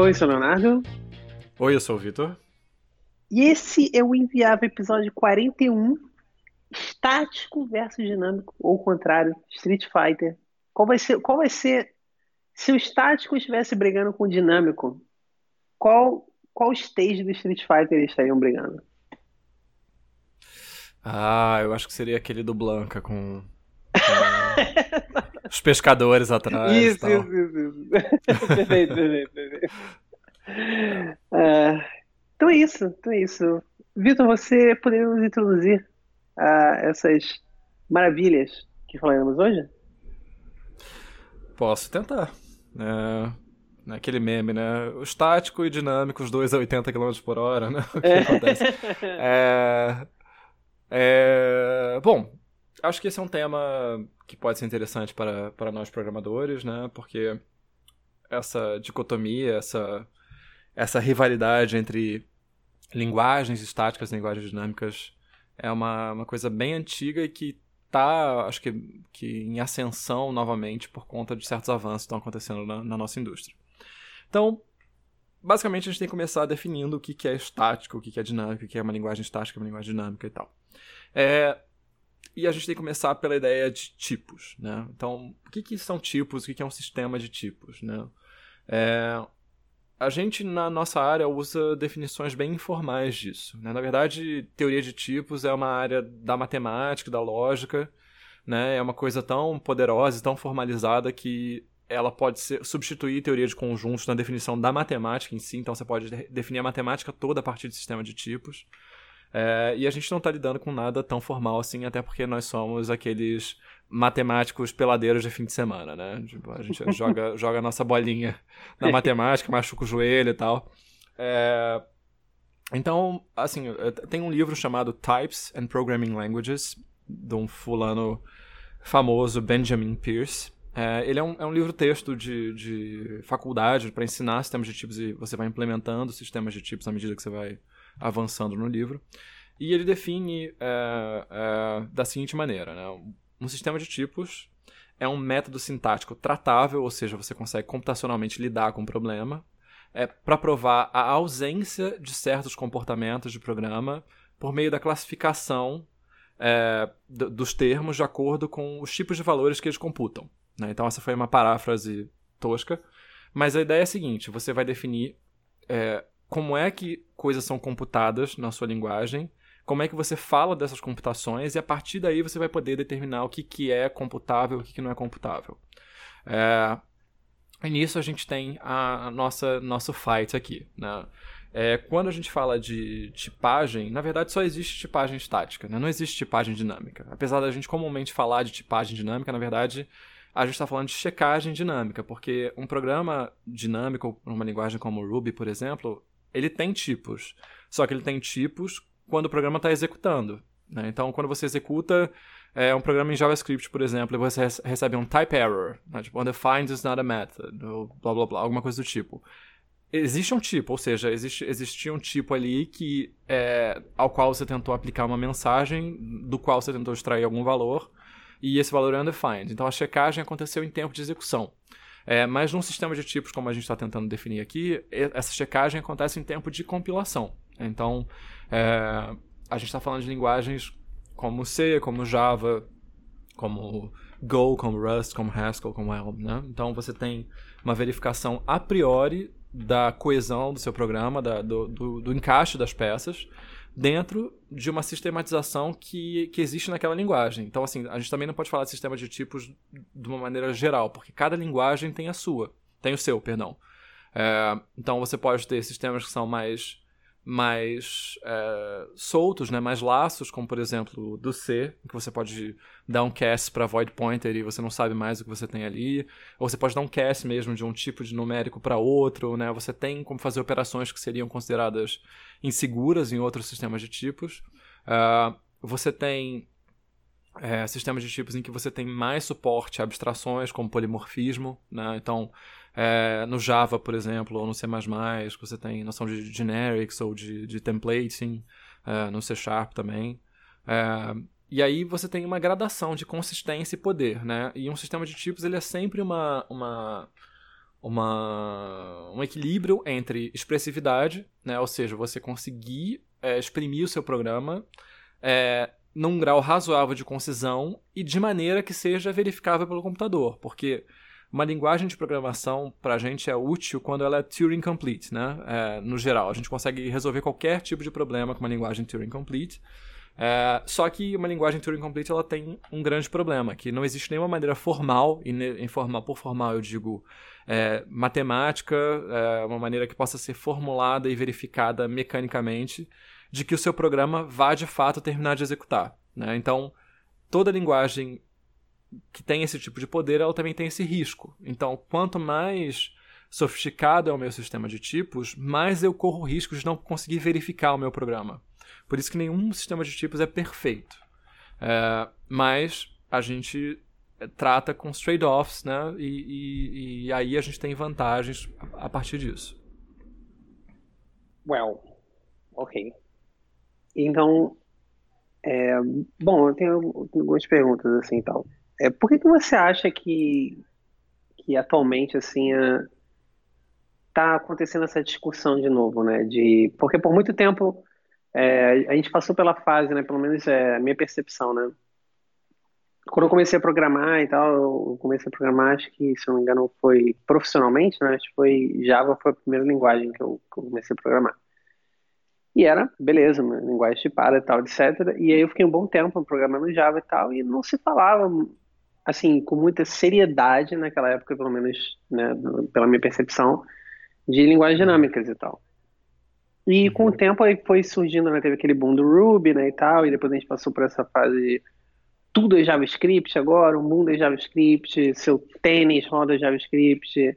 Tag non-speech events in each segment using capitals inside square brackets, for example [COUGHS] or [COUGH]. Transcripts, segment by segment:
Oi, sou o Leonardo. Oi, eu sou o Vitor. E esse é o Inviável episódio 41, estático versus dinâmico, ou o contrário, Street Fighter. Qual vai ser, qual vai ser se o estático estivesse brigando com o dinâmico? Qual qual stage do Street Fighter eles estariam brigando? Ah, eu acho que seria aquele do Blanca com, com [LAUGHS] os pescadores atrás. Isso, isso, isso, isso. perfeito, perfeito, perfeito. Uh, então é isso, então é isso. Vitor, você poderia nos introduzir a essas maravilhas que falaremos hoje? Posso tentar. É, naquele meme, né? O estático e dinâmico, os dois a 80 km por hora, né? [LAUGHS] O que é. acontece? [LAUGHS] É, é, bom, acho que esse é um tema que pode ser interessante para, para nós programadores, né? Porque essa dicotomia, essa, essa rivalidade entre linguagens estáticas e linguagens dinâmicas é uma, uma coisa bem antiga e que está, acho que, que em ascensão novamente por conta de certos avanços que estão acontecendo na, na nossa indústria. Então, basicamente a gente tem que começar definindo o que é estático, o que é dinâmico, o que é uma linguagem estática, uma linguagem dinâmica e tal. É, e a gente tem que começar pela ideia de tipos, né? Então, o que, que são tipos, o que, que é um sistema de tipos, né? É, a gente, na nossa área, usa definições bem informais disso. Né? Na verdade, teoria de tipos é uma área da matemática, da lógica, né? é uma coisa tão poderosa e tão formalizada que ela pode ser, substituir teoria de conjuntos na definição da matemática em si, então você pode definir a matemática toda a partir de sistema de tipos. É, e a gente não está lidando com nada tão formal assim, até porque nós somos aqueles matemáticos peladeiros de fim de semana, né? Tipo, a gente [LAUGHS] joga, joga a nossa bolinha na matemática, machuca o joelho e tal. É, então, assim, tem um livro chamado Types and Programming Languages, de um fulano famoso, Benjamin Pierce. É, ele é um, é um livro-texto de, de faculdade para ensinar sistemas de tipos e você vai implementando sistemas de tipos à medida que você vai avançando no livro. E ele define é, é, da seguinte maneira: né? um sistema de tipos é um método sintático tratável, ou seja, você consegue computacionalmente lidar com o problema, é, para provar a ausência de certos comportamentos de programa por meio da classificação é, dos termos de acordo com os tipos de valores que eles computam. Né? Então, essa foi uma paráfrase tosca, mas a ideia é a seguinte: você vai definir é, como é que coisas são computadas na sua linguagem, como é que você fala dessas computações, e a partir daí você vai poder determinar o que, que é computável e o que, que não é computável. É, e nisso a gente tem a, nossa nosso fight aqui. Né? É, quando a gente fala de tipagem, na verdade só existe tipagem estática, né? não existe tipagem dinâmica. Apesar da gente comumente falar de tipagem dinâmica, na verdade a gente está falando de checagem dinâmica, porque um programa dinâmico, uma linguagem como Ruby, por exemplo, ele tem tipos. Só que ele tem tipos quando o programa está executando. Né? Então, quando você executa é, um programa em JavaScript, por exemplo, você recebe um type error, né? tipo, undefined is not a method, ou blá blá blá, alguma coisa do tipo. Existe um tipo, ou seja, existe, existia um tipo ali que é, ao qual você tentou aplicar uma mensagem, do qual você tentou extrair algum valor, e esse valor é undefined. Então a checagem aconteceu em tempo de execução. É, mas num sistema de tipos, como a gente está tentando definir aqui, essa checagem acontece em tempo de compilação. Então, é, a gente está falando de linguagens como C, como Java, como Go, como Rust, como Haskell, como Elm. Né? Então, você tem uma verificação a priori da coesão do seu programa, da, do, do, do encaixe das peças, dentro de uma sistematização que, que existe naquela linguagem. Então, assim, a gente também não pode falar de sistema de tipos de uma maneira geral, porque cada linguagem tem a sua, tem o seu, perdão. É, então, você pode ter sistemas que são mais mais é, soltos, né, mais laços, como por exemplo do C, que você pode dar um cast para void pointer e você não sabe mais o que você tem ali, ou você pode dar um cast mesmo de um tipo de numérico para outro, né? Você tem como fazer operações que seriam consideradas inseguras em outros sistemas de tipos. Uh, você tem é, sistemas de tipos em que você tem mais suporte a abstrações, como polimorfismo, né? Então, é, no Java, por exemplo, ou no C++, você tem noção de generics ou de, de templating, é, no C Sharp também. É, e aí você tem uma gradação de consistência e poder, né? E um sistema de tipos ele é sempre uma, uma, uma, um equilíbrio entre expressividade, né, ou seja, você conseguir é, exprimir o seu programa é, num grau razoável de concisão e de maneira que seja verificável pelo computador, porque uma linguagem de programação para a gente é útil quando ela é Turing complete, né? É, no geral, a gente consegue resolver qualquer tipo de problema com uma linguagem Turing complete. É, só que uma linguagem Turing complete ela tem um grande problema, que não existe nenhuma maneira formal, e informal por formal eu digo é, matemática, é, uma maneira que possa ser formulada e verificada mecanicamente, de que o seu programa vá de fato terminar de executar. Né? Então, toda linguagem que tem esse tipo de poder, ela também tem esse risco. Então, quanto mais sofisticado é o meu sistema de tipos, mais eu corro risco de não conseguir verificar o meu programa. Por isso que nenhum sistema de tipos é perfeito. É, mas a gente trata com trade-offs, né? E, e, e, aí a gente tem vantagens a partir disso. Well, ok. Então, é, bom, eu tenho algumas perguntas assim, então. É, por que, que você acha que, que atualmente assim está acontecendo essa discussão de novo, né? De porque por muito tempo é, a gente passou pela fase, né? Pelo menos é a minha percepção, né? Quando eu comecei a programar e tal, eu comecei a programar, acho que, se não me engano, foi profissionalmente, né? Acho que foi Java foi a primeira linguagem que eu, que eu comecei a programar. E era, beleza, linguagem tipada e tal, etc. E aí eu fiquei um bom tempo programando Java e tal, e não se falava assim, com muita seriedade naquela época, pelo menos, né, pela minha percepção, de linguagens dinâmicas e tal. E com o uhum. tempo aí foi surgindo, né, teve aquele boom do Ruby, né, e tal, e depois a gente passou por essa fase de tudo é JavaScript agora, o mundo é JavaScript, seu tênis roda JavaScript,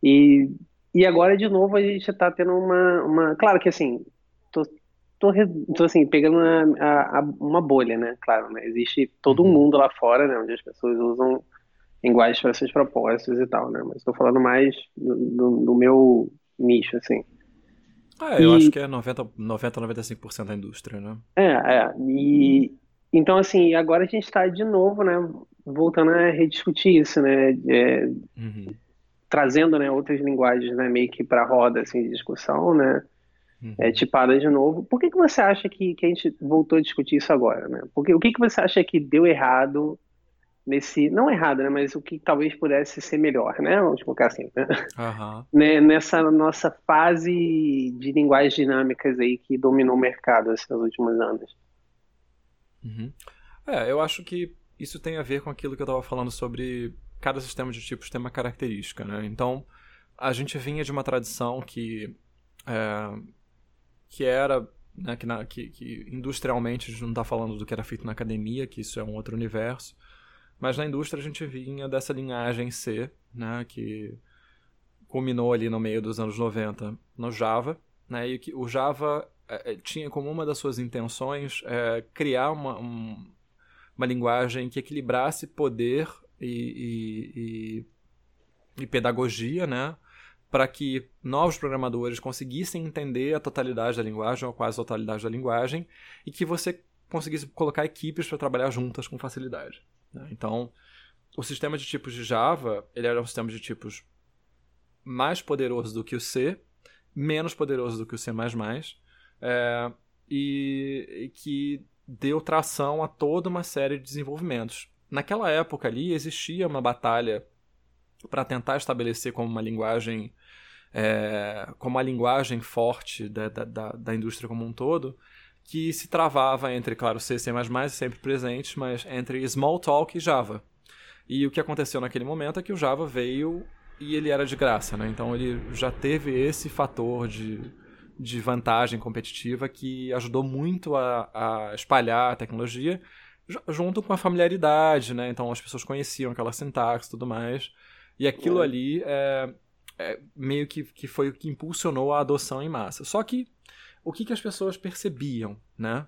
e, e agora de novo a gente está tendo uma, uma, claro que assim, tô tô, tô assim, pegando uma, a, a, uma bolha, né? Claro, né? Existe todo um uhum. mundo lá fora, né? Onde as pessoas usam linguagens para seus propósitos e tal, né? Mas estou falando mais do, do, do, meu nicho, assim. Ah, eu e, acho que é 90, 90 95% da indústria, né? É, é. E, então, assim, agora a gente está de novo, né? Voltando a rediscutir isso, né? É, uhum. Trazendo, né, outras linguagens, né, meio que para roda, assim, de discussão, né? Uhum. é, tipada de novo. Por que, que você acha que, que a gente voltou a discutir isso agora? Né? Porque, o que, que você acha que deu errado nesse. Não errado, né? Mas o que talvez pudesse ser melhor, né? Vamos colocar assim. Né? Uhum. [LAUGHS] Nessa nossa fase de linguagens dinâmicas aí que dominou o mercado esses últimos anos. Uhum. É, eu acho que isso tem a ver com aquilo que eu estava falando sobre cada sistema de tipos tem uma característica, né? Então, a gente vinha de uma tradição que é, que era né, que, na, que, que, industrialmente a gente não está falando do que era feito na academia, que isso é um outro universo, mas na indústria a gente vinha dessa linhagem C, né, que culminou ali no meio dos anos 90 no Java, né, e que o Java é, é, tinha como uma das suas intenções é, criar uma, um, uma linguagem que equilibrasse poder e, e, e, e pedagogia, né, para que novos programadores conseguissem entender a totalidade da linguagem, ou quase a totalidade da linguagem, e que você conseguisse colocar equipes para trabalhar juntas com facilidade. Né? Então, o sistema de tipos de Java ele era um sistema de tipos mais poderoso do que o C, menos poderoso do que o C++, é, e, e que deu tração a toda uma série de desenvolvimentos. Naquela época ali existia uma batalha para tentar estabelecer como uma linguagem é, como a linguagem forte da, da, da, indústria como um todo, que se travava entre, claro, C, C++ sempre presentes, mas entre Smalltalk e Java. E o que aconteceu naquele momento é que o Java veio e ele era de graça, né? Então ele já teve esse fator de, de vantagem competitiva que ajudou muito a, a espalhar a tecnologia junto com a familiaridade, né? Então as pessoas conheciam aquela sintaxe e tudo mais. E aquilo é. ali é, é, meio que, que foi o que impulsionou a adoção em massa. Só que o que, que as pessoas percebiam, né?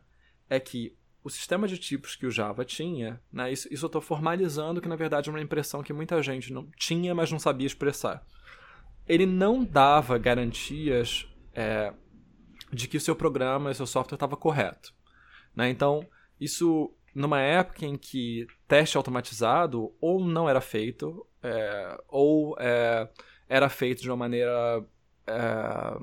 É que o sistema de tipos que o Java tinha, né, isso, isso eu estou formalizando que na verdade é uma impressão que muita gente não tinha, mas não sabia expressar. Ele não dava garantias é, de que o seu programa o seu software estava correto. Né? Então, isso numa época em que teste automatizado ou não era feito, é, ou é, era feito de uma maneira é,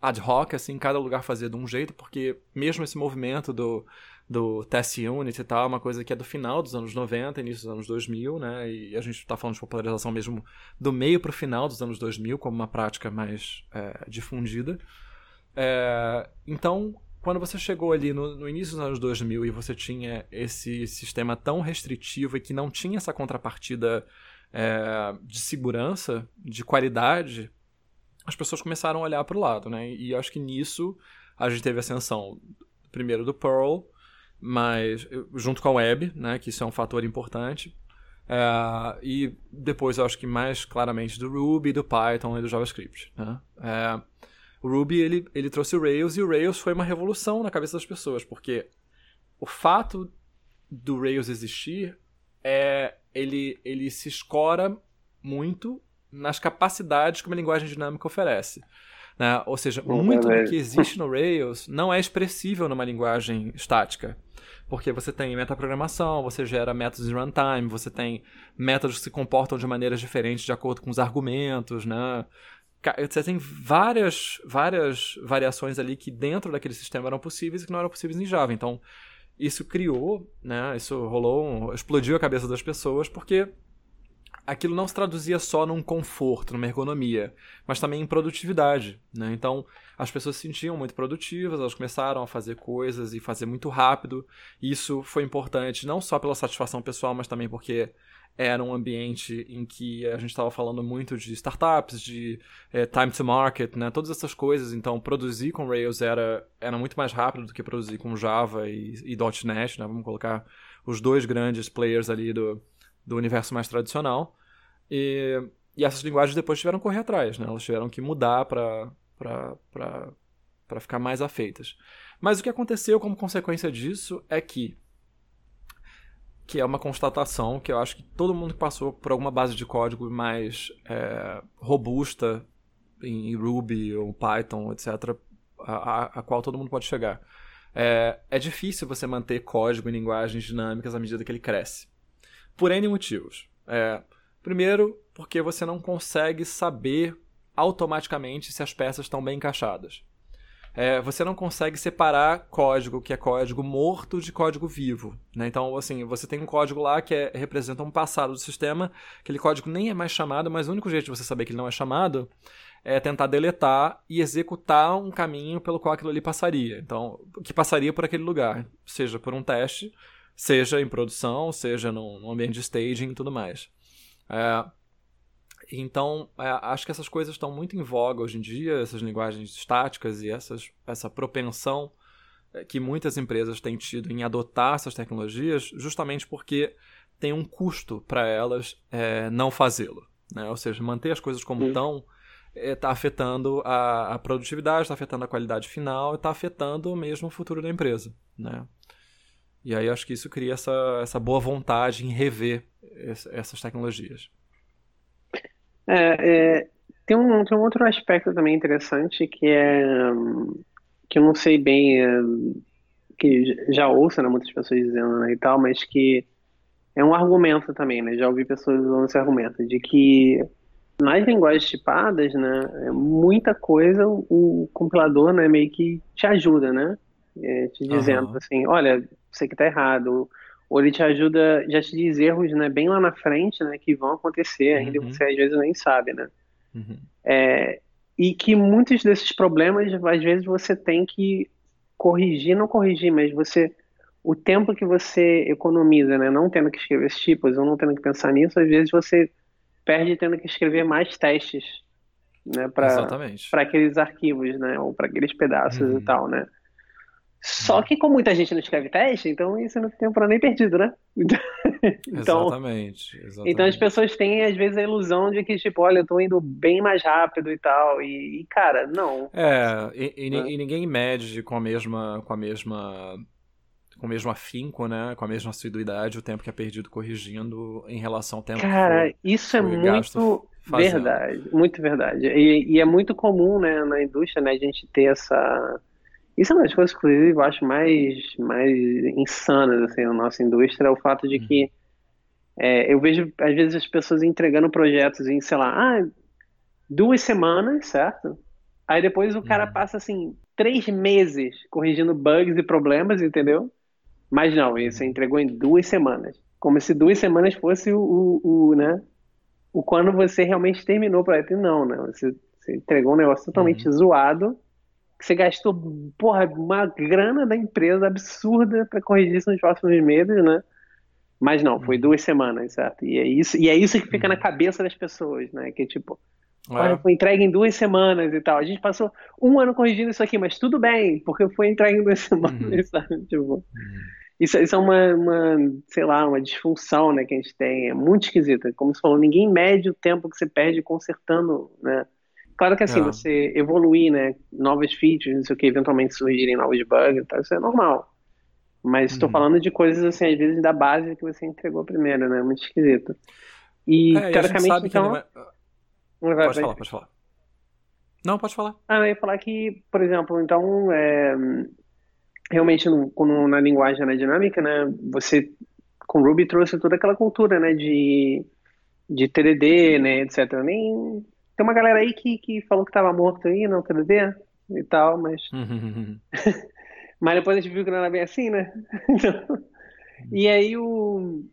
ad hoc, assim, cada lugar fazia de um jeito, porque mesmo esse movimento do, do Test Unit e tal, é uma coisa que é do final dos anos 90, início dos anos 2000, né? E a gente está falando de popularização mesmo do meio para o final dos anos 2000, como uma prática mais é, difundida. É, então, quando você chegou ali no, no, início dos anos 2000 e você tinha esse sistema tão restritivo e que não tinha essa contrapartida é, de segurança, de qualidade, as pessoas começaram a olhar para o lado, né? E acho que nisso a gente teve ascensão primeiro do Perl, mas junto com a web, né? Que isso é um fator importante. É, e depois eu acho que mais claramente do Ruby, do Python e do JavaScript. Né? É, o Ruby ele, ele trouxe o Rails e o Rails foi uma revolução na cabeça das pessoas, porque o fato do Rails existir é ele, ele se escora muito nas capacidades que uma linguagem dinâmica oferece. Né? Ou seja, muito do que existe no Rails não é expressível numa linguagem estática. Porque você tem metaprogramação, você gera métodos de runtime, você tem métodos que se comportam de maneiras diferentes de acordo com os argumentos, né? Você tem várias, várias variações ali que dentro daquele sistema eram possíveis e que não eram possíveis em Java. Então, isso criou, né? Isso rolou, explodiu a cabeça das pessoas porque aquilo não se traduzia só num conforto, numa ergonomia, mas também em produtividade. Né? Então, as pessoas se sentiam muito produtivas, elas começaram a fazer coisas e fazer muito rápido. Isso foi importante não só pela satisfação pessoal, mas também porque era um ambiente em que a gente estava falando muito de startups, de é, time to market, né? todas essas coisas. Então, produzir com Rails era, era muito mais rápido do que produzir com Java e, e .NET. Né? Vamos colocar os dois grandes players ali do, do universo mais tradicional. E, e essas linguagens depois tiveram que correr atrás, né? elas tiveram que mudar para ficar mais afeitas. Mas o que aconteceu como consequência disso é que que é uma constatação que eu acho que todo mundo que passou por alguma base de código mais é, robusta em Ruby ou Python, etc., a, a, qual todo mundo pode chegar. É, é difícil você manter código em linguagens dinâmicas à medida que ele cresce. Por N motivos. É, primeiro, porque você não consegue saber automaticamente se as peças estão bem encaixadas é, você não consegue separar código que é código morto de código vivo. Né? Então, assim, você tem um código lá que é, representa um passado do sistema, aquele código nem é mais chamado, mas o único jeito de você saber que ele não é chamado é tentar deletar e executar um caminho pelo qual aquilo ali passaria. Então, que passaria por aquele lugar, seja por um teste, seja em produção, seja num, ambiente de staging e tudo mais. É, então, é, acho que essas coisas estão muito em voga hoje em dia, essas linguagens estáticas e essas, essa propensão é, que muitas empresas têm tido em adotar essas tecnologias, justamente porque tem um custo para elas é, não fazê-lo. Né? Ou seja, manter as coisas como estão está é, afetando a, a produtividade, está afetando a qualidade final e está afetando mesmo o futuro da empresa. Né? E aí acho que isso cria essa, essa boa vontade em rever essas tecnologias. É, é, tem, um, tem um outro aspecto também interessante que é que eu não sei bem, é, que já ouço né, muitas pessoas dizendo né, e tal, mas que é um argumento também, né? Já ouvi pessoas usando esse argumento de que nas linguagens tipadas, né, é muita coisa o compilador, né, meio que te ajuda, né? É, te dizendo uhum. assim, olha, você que tá errado, ou ele te ajuda, já te diz erros, né, bem lá na frente, né, que vão acontecer, ainda uhum. você às vezes nem sabe, né. Uhum. É, e que muitos desses problemas, às vezes você tem que corrigir, não corrigir, mas você, o tempo que você economiza, né, não tendo que escrever esses tipos, ou não tendo que pensar nisso, às vezes você perde tendo que escrever mais testes, né, para aqueles arquivos, né, ou para aqueles pedaços uhum. e tal, né. Só que como muita gente não escreve teste, então isso não tem tempo nem perdido, né? [LAUGHS] então, exatamente, exatamente, Então as pessoas têm, às vezes, a ilusão de que, tipo, olha, eu tô indo bem mais rápido e tal. E, e cara, não. É, e, e, né? e, ninguém mede com a mesma. com a mesma. com o mesmo afinco, né? Com a mesma assiduidade o tempo que é perdido corrigindo em relação ao tempo Cara, que isso é muito verdade. Muito verdade. E, e é muito comum, né, na indústria, né, a gente ter essa isso é uma das coisas, inclusive, eu acho mais, mais insanas assim, na nossa indústria, é o fato de que uhum. é, eu vejo, às vezes, as pessoas entregando projetos em, sei lá, ah, duas semanas, certo? Aí depois o cara uhum. passa assim três meses corrigindo bugs e problemas, entendeu? Mas não, você entregou em duas semanas. Como se duas semanas fosse o, o, o né? O quando você realmente terminou o projeto. Não, né? Você, você entregou um negócio totalmente uhum. zoado, que você gastou, porra, uma grana da empresa absurda para corrigir isso nos próximos meses, né? Mas não, foi uhum. duas semanas, certo? E é isso, e é isso que fica uhum. na cabeça das pessoas, né? Que tipo, Olha, foi entregue em duas semanas e tal. A gente passou um ano corrigindo isso aqui, mas tudo bem, porque foi entregue em duas [LAUGHS] semanas, uhum. sabe? Tipo, uhum. isso, isso é uma, uma, sei lá, uma disfunção né, que a gente tem. É muito esquisita. Como você falou, ninguém mede o tempo que você perde consertando, né? Claro que assim, não. você evoluir, né? Novas features, não sei o que, eventualmente surgirem novos bugs e tal, isso é normal. Mas estou uhum. falando de coisas, assim, às vezes da base que você entregou primeiro, né? Muito esquisito. E, é, teoricamente, então... Vai, pode vai. falar, pode falar. Não, pode falar. Ah, eu ia falar que, por exemplo, então, é, realmente no, no, na linguagem na dinâmica, né, você com Ruby trouxe toda aquela cultura, né, de, de TDD, né, etc. Nem tem uma galera aí que, que falou que estava morto aí, não TDD e tal, mas [LAUGHS] mas depois a gente viu que não era bem assim, né? [LAUGHS] e aí o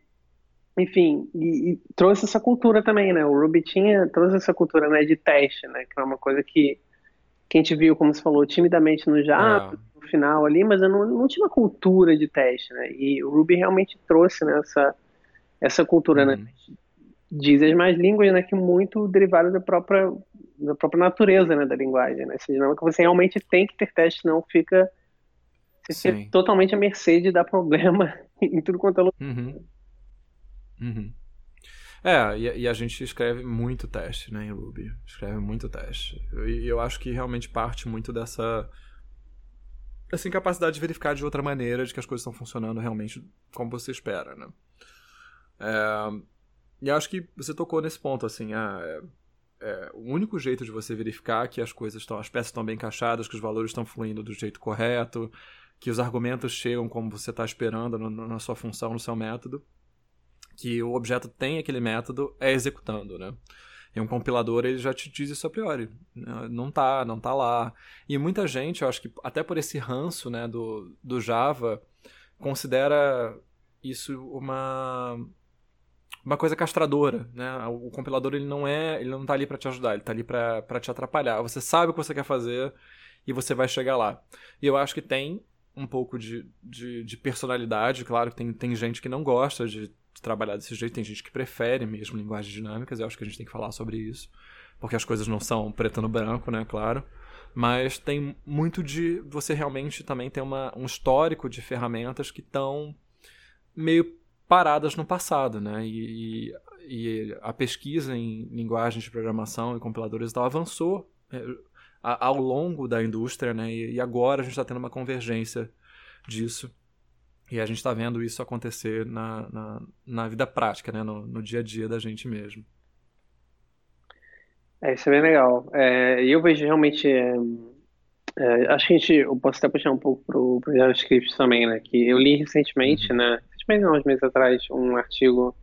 enfim, e, e, trouxe essa cultura também, né? O Ruby tinha, trouxe essa cultura né, de teste, né? Que é uma coisa que, que a gente viu, como você falou, timidamente no Java, é. no final ali, mas eu não, não tinha uma cultura de teste, né? E o Ruby realmente trouxe né, essa, essa cultura, né? uhum. né? Diz as mais línguas, né? Que muito derivado da própria, da própria natureza né, da linguagem, né? Essa dinâmica você realmente tem que ter teste, não fica... Você totalmente à mercê de dar problema [LAUGHS] em tudo quanto é lugar. Uhum. Uhum. É, e, e, a gente escreve muito teste, né, em Ruby. Escreve muito teste. E eu, eu, acho que realmente parte muito dessa essa incapacidade de verificar de outra maneira de que as coisas estão funcionando realmente como você espera, né? É, e acho que você tocou nesse ponto, assim, ah, é, é, o único jeito de você verificar que as coisas estão, as peças estão bem encaixadas, que os valores estão fluindo do jeito correto, que os argumentos chegam como você está esperando no, na sua função, no seu método, que o objeto tem aquele método é executando, né? E um compilador ele já te diz isso a priori. Né? Não tá, não tá lá. E muita gente, eu acho que até por esse ranço né, do, do Java, considera isso uma uma coisa castradora, né? O compilador ele não é, ele não tá ali para te ajudar, ele tá ali para te atrapalhar. Você sabe o que você quer fazer e você vai chegar lá. E eu acho que tem um pouco de, de, de personalidade, claro que tem, tem gente que não gosta de trabalhar desse jeito. Tem gente que prefere mesmo linguagens dinâmicas, eu acho que a gente tem que falar sobre isso. Porque as coisas não são preto no branco, né? Claro. Mas tem muito de você realmente também ter uma, um histórico de ferramentas que estão meio paradas no passado, né? E, e, a pesquisa em linguagens de programação e compiladores e tal avançou é, ao longo da indústria, né? E, agora a gente está tendo uma convergência disso. E a gente está vendo isso acontecer na, na, na, vida prática, né? no, no dia a dia da gente mesmo. É, isso é bem legal. É, eu vejo realmente. É, é, acho que a gente. Eu posso até puxar um pouco pro, pro JavaScript também, né? Que eu li recentemente, uhum. Recentemente, não, uns meses atrás, um artigo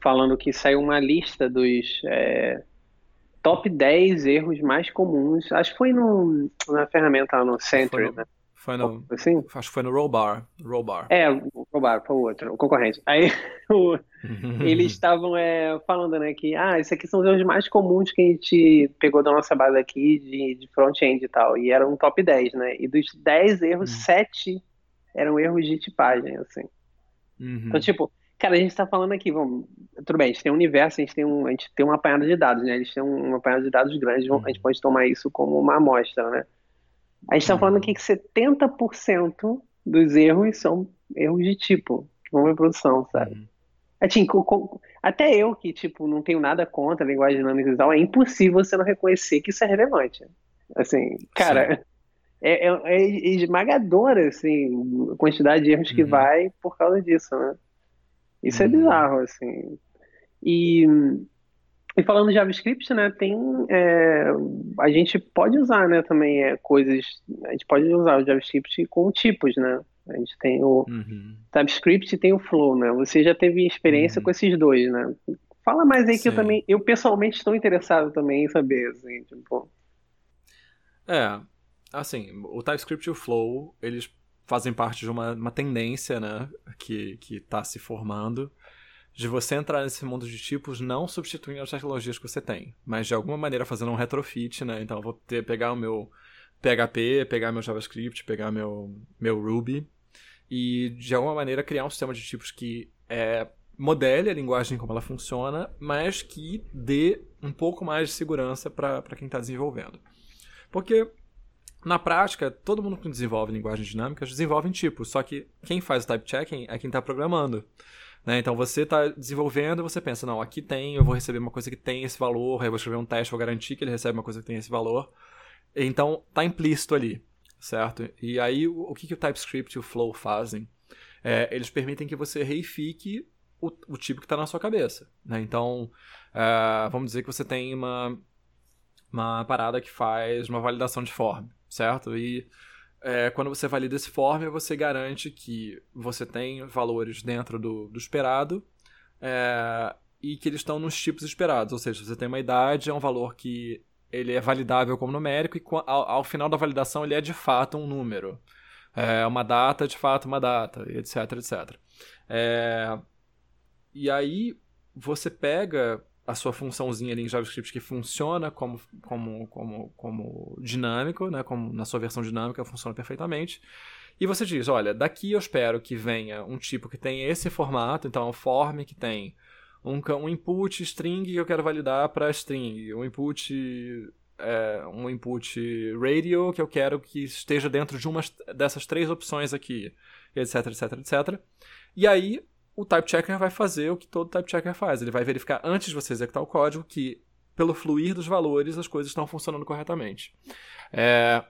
falando que saiu uma lista dos é, top 10 erros mais comuns. Acho que foi no, na ferramenta no Center, né? Foi no, assim? Acho que foi no Rollbar. Rollbar. É, o Rollbar foi o outro, o concorrente. Aí [LAUGHS] o, [LAUGHS] eles estavam é, falando, né, que ah, esses aqui são os erros mais comuns que a gente pegou da nossa base aqui de, de front-end e tal. E era um top 10, né? E dos 10 erros, uhum. 7 eram erros de tipagem, assim. Uhum. Então, tipo, cara, a gente tá falando aqui, vamos, tudo bem, a gente tem um universo, a gente tem, um, a gente tem uma apanhada de dados, né? A gente tem uma apanhada de dados grande, uhum. a gente pode tomar isso como uma amostra, né? A gente está falando aqui que 70% dos erros são erros de tipo, que vão em produção, sabe? Uhum. Assim, até eu que, tipo, não tenho nada contra a linguagem dinâmica e tal, é impossível você não reconhecer que isso é relevante. Assim, cara, é, é, é, esmagadora, assim, a quantidade de erros uhum. que vai por causa disso, né? Isso é uhum. é bizarro, assim. E e falando de JavaScript, né, tem é, a gente pode usar, né, também é, coisas, a gente pode usar o JavaScript com tipos, né? A gente tem o uhum. TypeScript e tem o Flow, né? Você já teve experiência uhum. com esses dois, né? Fala mais aí Sim. que eu também, eu pessoalmente estou interessado também em saber, assim, tipo. É, assim, o TypeScript e o Flow, eles fazem parte de uma, uma tendência, né, que, que tá se formando, de você entrar nesse mundo de tipos não substituindo as tecnologias que você tem, mas de alguma maneira fazendo um retrofit, né, então eu vou ter, pegar o meu PHP, pegar meu JavaScript, pegar meu, meu Ruby, e de alguma maneira criar um sistema de tipos que é modele a linguagem como ela funciona, mas que dê um pouco mais de segurança para quem está desenvolvendo. Porque, na prática, todo mundo que desenvolve linguagens dinâmicas desenvolve em tipos, só que quem faz o type checking é quem está programando. Né? Então você está desenvolvendo você pensa, não, aqui tem, eu vou receber uma coisa que tem esse valor, aí eu vou escrever um teste, vou garantir que ele recebe uma coisa que tem esse valor. Então, está implícito ali, certo? E aí, o, que, que o TypeScript e o Flow fazem? É, eles permitem que você reifique o, o tipo que está na sua cabeça. Né? Então, uh, vamos dizer que você tem uma, uma parada que faz uma validação de form, certo? E é, quando você valida esse form, você garante que você tem valores dentro do, do esperado é, e que eles estão nos tipos esperados. Ou seja, você tem uma idade, é um valor que ele é validável como numérico e ao, ao final da validação ele é de fato um número. É uma data, de fato, uma data, etc, etc. É, e aí você pega a sua funçãozinha ali em JavaScript que funciona como, como, como, como dinâmico, né? como na sua versão dinâmica funciona perfeitamente. E você diz, olha, daqui eu espero que venha um tipo que tenha esse formato, então é um form que tem um, um input string que eu quero validar para string, um input é, um input radio que eu quero que esteja dentro de uma dessas três opções aqui, etc, etc, etc. E aí o type checker vai fazer o que todo type checker faz. Ele vai verificar antes de você executar o código que, pelo fluir dos valores, as coisas estão funcionando corretamente. É,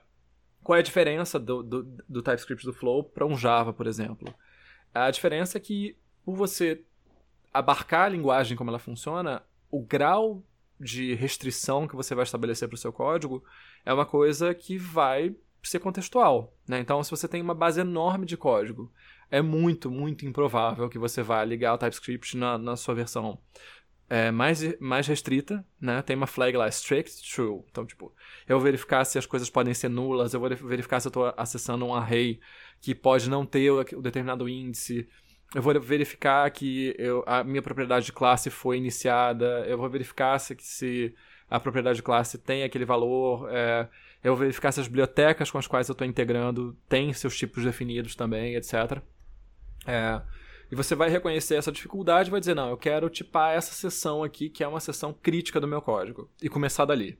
qual é a diferença do, do, do TypeScript do Flow para um Java, por exemplo? A diferença é que, por você abarcar a linguagem como ela funciona, o grau de restrição que você vai estabelecer para o seu código é uma coisa que vai ser contextual. Né? Então, se você tem uma base enorme de código é muito, muito improvável que você vá ligar o TypeScript na, na sua versão é, mais, mais restrita, né? Tem uma flag lá, strict true. Então, tipo, eu vou verificar se as coisas podem ser nulas, eu vou verificar se eu estou acessando um array que pode não ter o, determinado índice. Eu vou verificar que eu, a minha propriedade de classe foi iniciada. Eu vou verificar se, se a propriedade de classe tem aquele valor. É, eu vou verificar se as bibliotecas com as quais eu estou integrando têm seus tipos definidos também, etc. É, e você vai reconhecer essa dificuldade e vai dizer, não, eu quero tipar essa seção aqui, que é uma seção crítica do meu código, e começar dali.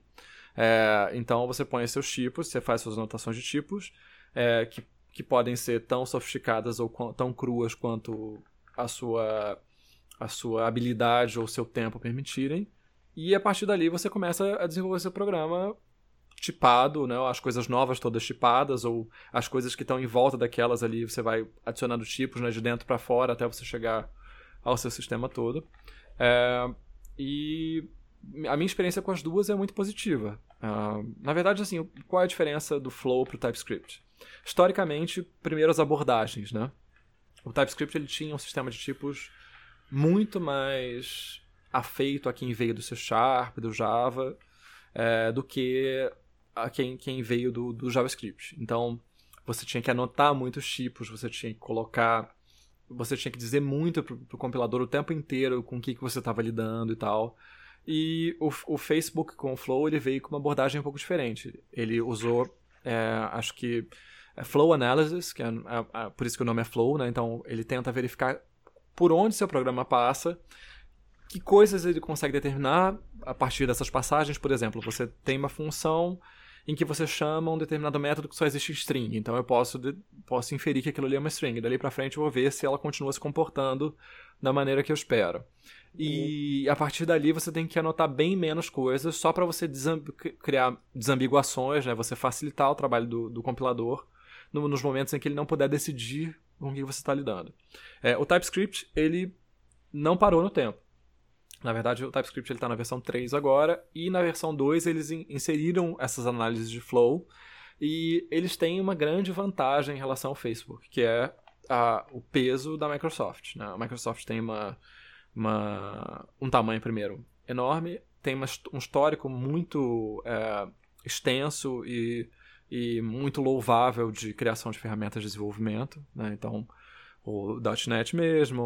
É, então você põe seus tipos, você faz suas anotações de tipos, é, que, que podem ser tão sofisticadas ou tão cruas quanto a sua, a sua habilidade ou seu tempo permitirem. E a partir dali você começa a desenvolver seu programa tipado, né? As coisas novas todas tipadas, ou as coisas que estão em volta daquelas ali, você vai adicionando tipos né, de dentro para fora até você chegar ao seu sistema todo. É, e a minha experiência com as duas é muito positiva. Uh, na verdade, assim, qual é a diferença do Flow para o TypeScript? Historicamente, primeiro as abordagens, né? O TypeScript ele tinha um sistema de tipos muito mais afeito a quem veio do C Sharp, do Java, é, do que a quem, quem veio do, do JavaScript. Então, você tinha que anotar muitos tipos, você tinha que colocar. Você tinha que dizer muito pro, pro compilador o tempo inteiro com o que, que você estava lidando e tal. E o, o, Facebook com o Flow ele veio com uma abordagem um pouco diferente. Ele usou, é, acho que, é Flow Analysis, que é, é, é, por isso que o nome é Flow, né? Então ele tenta verificar por onde seu programa passa que coisas ele consegue determinar a partir dessas passagens. Por exemplo, você tem uma função em que você chama um determinado método que só existe string. Então eu posso, de, posso inferir que aquilo ali é uma string. Dali para frente eu vou ver se ela continua se comportando da maneira que eu espero. E a partir dali você tem que anotar bem menos coisas só para você criar desambiguações, né? você facilitar o trabalho do, do compilador no, nos momentos em que ele não puder decidir com o que você está lidando. É, o TypeScript ele não parou no tempo. Na verdade, o TypeScript está na versão 3 agora, e na versão 2 eles inseriram essas análises de flow, e eles têm uma grande vantagem em relação ao Facebook, que é a, o peso da Microsoft. Né? A Microsoft tem uma, uma, um tamanho, primeiro, enorme, tem uma, um histórico muito é, extenso e, e muito louvável de criação de ferramentas de desenvolvimento. Né? Então, o .NET mesmo,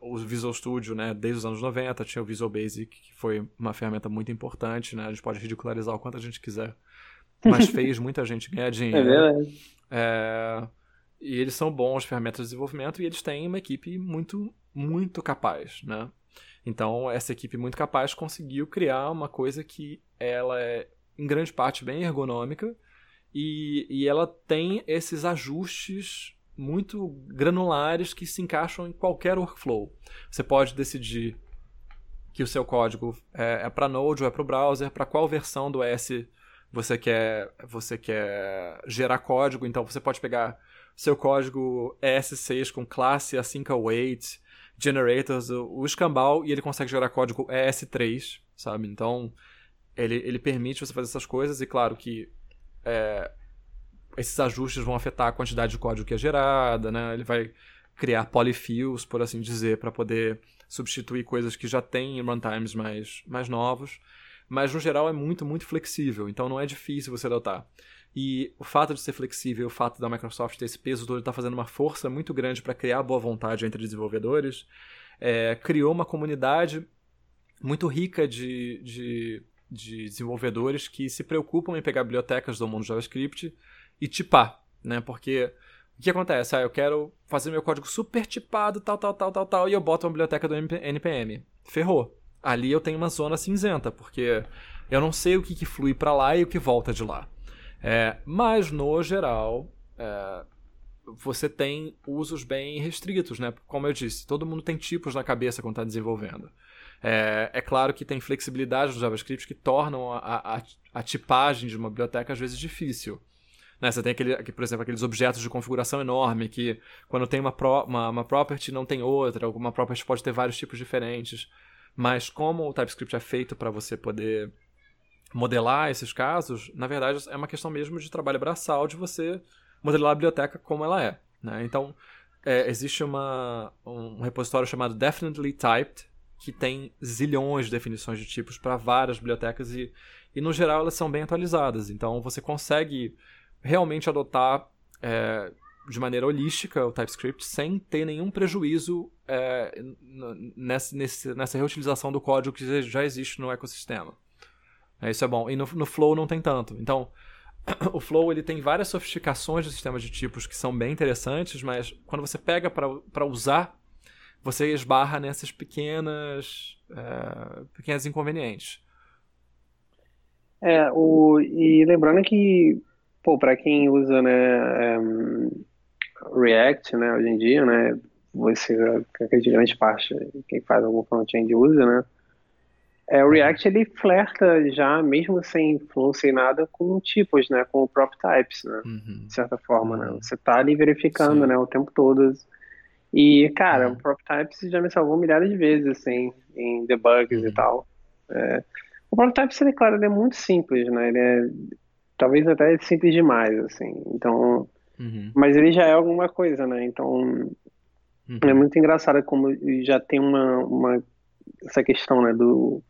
o, o Visual Studio, né, desde os anos 90, tinha o Visual Basic, que foi uma ferramenta muito importante, né, a gente pode ridicularizar o quanto a gente quiser, mas [LAUGHS] fez muita gente ganhar dinheiro. É verdade. É, e eles são bons ferramentas de desenvolvimento e eles têm uma equipe muito, muito capaz, né? Então, essa equipe muito capaz conseguiu criar uma coisa que ela é, em grande parte, bem ergonômica e, e ela tem esses ajustes muito granulares que se encaixam em qualquer workflow. Você pode decidir que o seu código é, é para Node ou é para o browser, para qual versão do S você quer, você quer gerar código. Então você pode pegar seu código ES6 com classe async await, generators, o escambau, e ele consegue gerar código ES3, sabe? Então ele, ele permite você fazer essas coisas e claro que é, esses ajustes vão afetar a quantidade de código que é gerada, né? Ele vai criar polyfills, por assim dizer, para poder substituir coisas que já tem em runtimes mais, mais novos. Mas, no geral, é muito, muito flexível, então não é difícil você adotar. E o fato de ser flexível, o fato da Microsoft ter esse peso todo, está fazendo uma força muito grande para criar boa vontade entre desenvolvedores, é, criou uma comunidade muito rica de, de, de desenvolvedores que se preocupam em pegar bibliotecas do mundo JavaScript e tipar, né? Porque o que acontece? Ah, eu quero fazer meu código super tipado, tal, tal, tal, tal, tal, e eu boto uma biblioteca do NPM. Ferrou. Ali eu tenho uma zona cinzenta, porque eu não sei o que, que flui para lá e o que volta de lá. É, mas, no geral, é, você tem usos bem restritos, né? Como eu disse, todo mundo tem tipos na cabeça quando está desenvolvendo. É, é, claro que tem flexibilidade no JavaScript que tornam a, a, a tipagem de uma biblioteca às vezes difícil. Né? Você tem, aquele, por exemplo, aqueles objetos de configuração enorme que quando tem uma, pro, uma, uma property não tem outra, uma property pode ter vários tipos diferentes. Mas como o TypeScript é feito para você poder modelar esses casos, na verdade é uma questão mesmo de trabalho braçal de você modelar a biblioteca como ela é. Né? Então, é, existe uma, um repositório chamado Definitely Typed, que tem zilhões de definições de tipos para várias bibliotecas e, e, no geral, elas são bem atualizadas. Então, você consegue realmente adotar é, de maneira holística o TypeScript sem ter nenhum prejuízo é, nessa, nessa reutilização do código que já existe no ecossistema. É, isso é bom. E no, no Flow não tem tanto. Então, [COUGHS] o Flow ele tem várias sofisticações de sistemas de tipos que são bem interessantes, mas quando você pega para usar, você esbarra nessas pequenas, é, pequenas inconvenientes. É, o, e lembrando que Pô, para quem usa, né, um, React, né, hoje em dia, né, você, acredito grande parte, quem faz algum front-end usa, né, é, o React ele flerta já, mesmo sem flow, sem nada, com tipos, né, com o prop types, né, uhum. de certa forma, né, uhum. né, você tá ali verificando, Sim. né, o tempo todo. E, cara, uhum. o prop types já me salvou milhares de vezes, assim, em debugs e uhum. tal. É, o prop types, ele, claro, ele é muito simples, né, ele é talvez até simples demais, assim. Então, uhum. mas ele já é alguma coisa, né? Então, uhum. é muito engraçado como já tem uma, uma essa questão, né? Do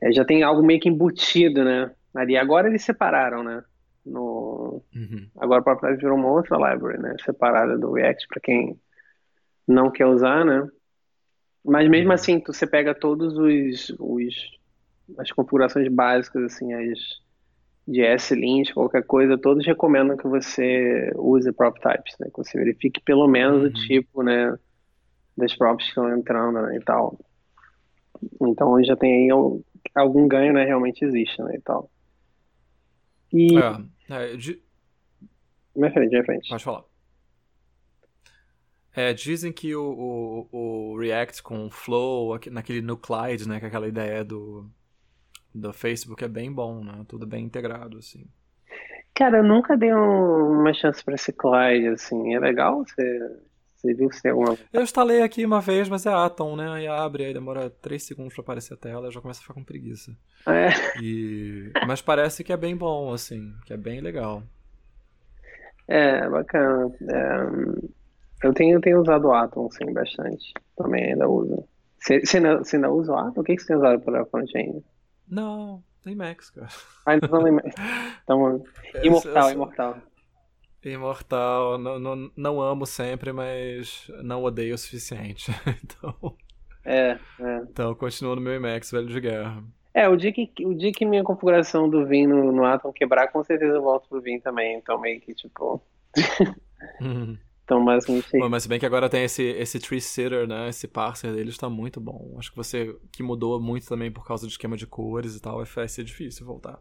é, já tem algo meio que embutido, né? Ali agora eles separaram, né? No uhum. agora o próprio virou uma outra library, né? Separada do React para quem não quer usar, né? Mas mesmo uhum. assim, tu, você pega todos os, os as configurações básicas, assim, as de S-Lint, qualquer coisa, todos recomendam que você use prop types, né? Que você verifique pelo menos uhum. o tipo, né? Das props que estão entrando né, e tal. Então já tem aí algum ganho, né? Realmente existe, né? E tal. E... É, é, de... Minha frente, minha frente. Pode falar. É, dizem que o, o, o React com Flow, naquele Nuclide, né? Com aquela ideia do do Facebook é bem bom, né? Tudo bem integrado, assim. Cara, eu nunca dei um, uma chance pra esse Clyde, assim. É legal? Você, você viu se tem alguma... Eu instalei aqui uma vez, mas é Atom, né? Aí abre, aí demora 3 segundos pra aparecer a tela, já começa a ficar com preguiça. É. E... Mas parece que é bem bom, assim. Que é bem legal. É, bacana. É... Eu tenho, eu tenho usado o Atom, sim, bastante. Também ainda uso. Você, ainda, ainda usa o Atom? O que, que você tem usado para front-end? Não, tem Max, cara. Ah, então não tem Max. Então, [LAUGHS] imortal, imortal. Imortal, não, não, não amo sempre, mas não odeio o suficiente. [LAUGHS] então. É, é. Então, continuo no meu Emacs, velho de guerra. É, o dia que, o dia que minha configuração do Vim no, no Atom quebrar, com certeza eu volto pro Vim também. Então, meio que, tipo. Uhum. Então, basicamente. Mas se bem que agora tem esse, esse Tree Sitter, né? Esse parser deles está muito bom. Acho que você. que mudou muito também por causa do esquema de cores e tal, vai ser difícil voltar.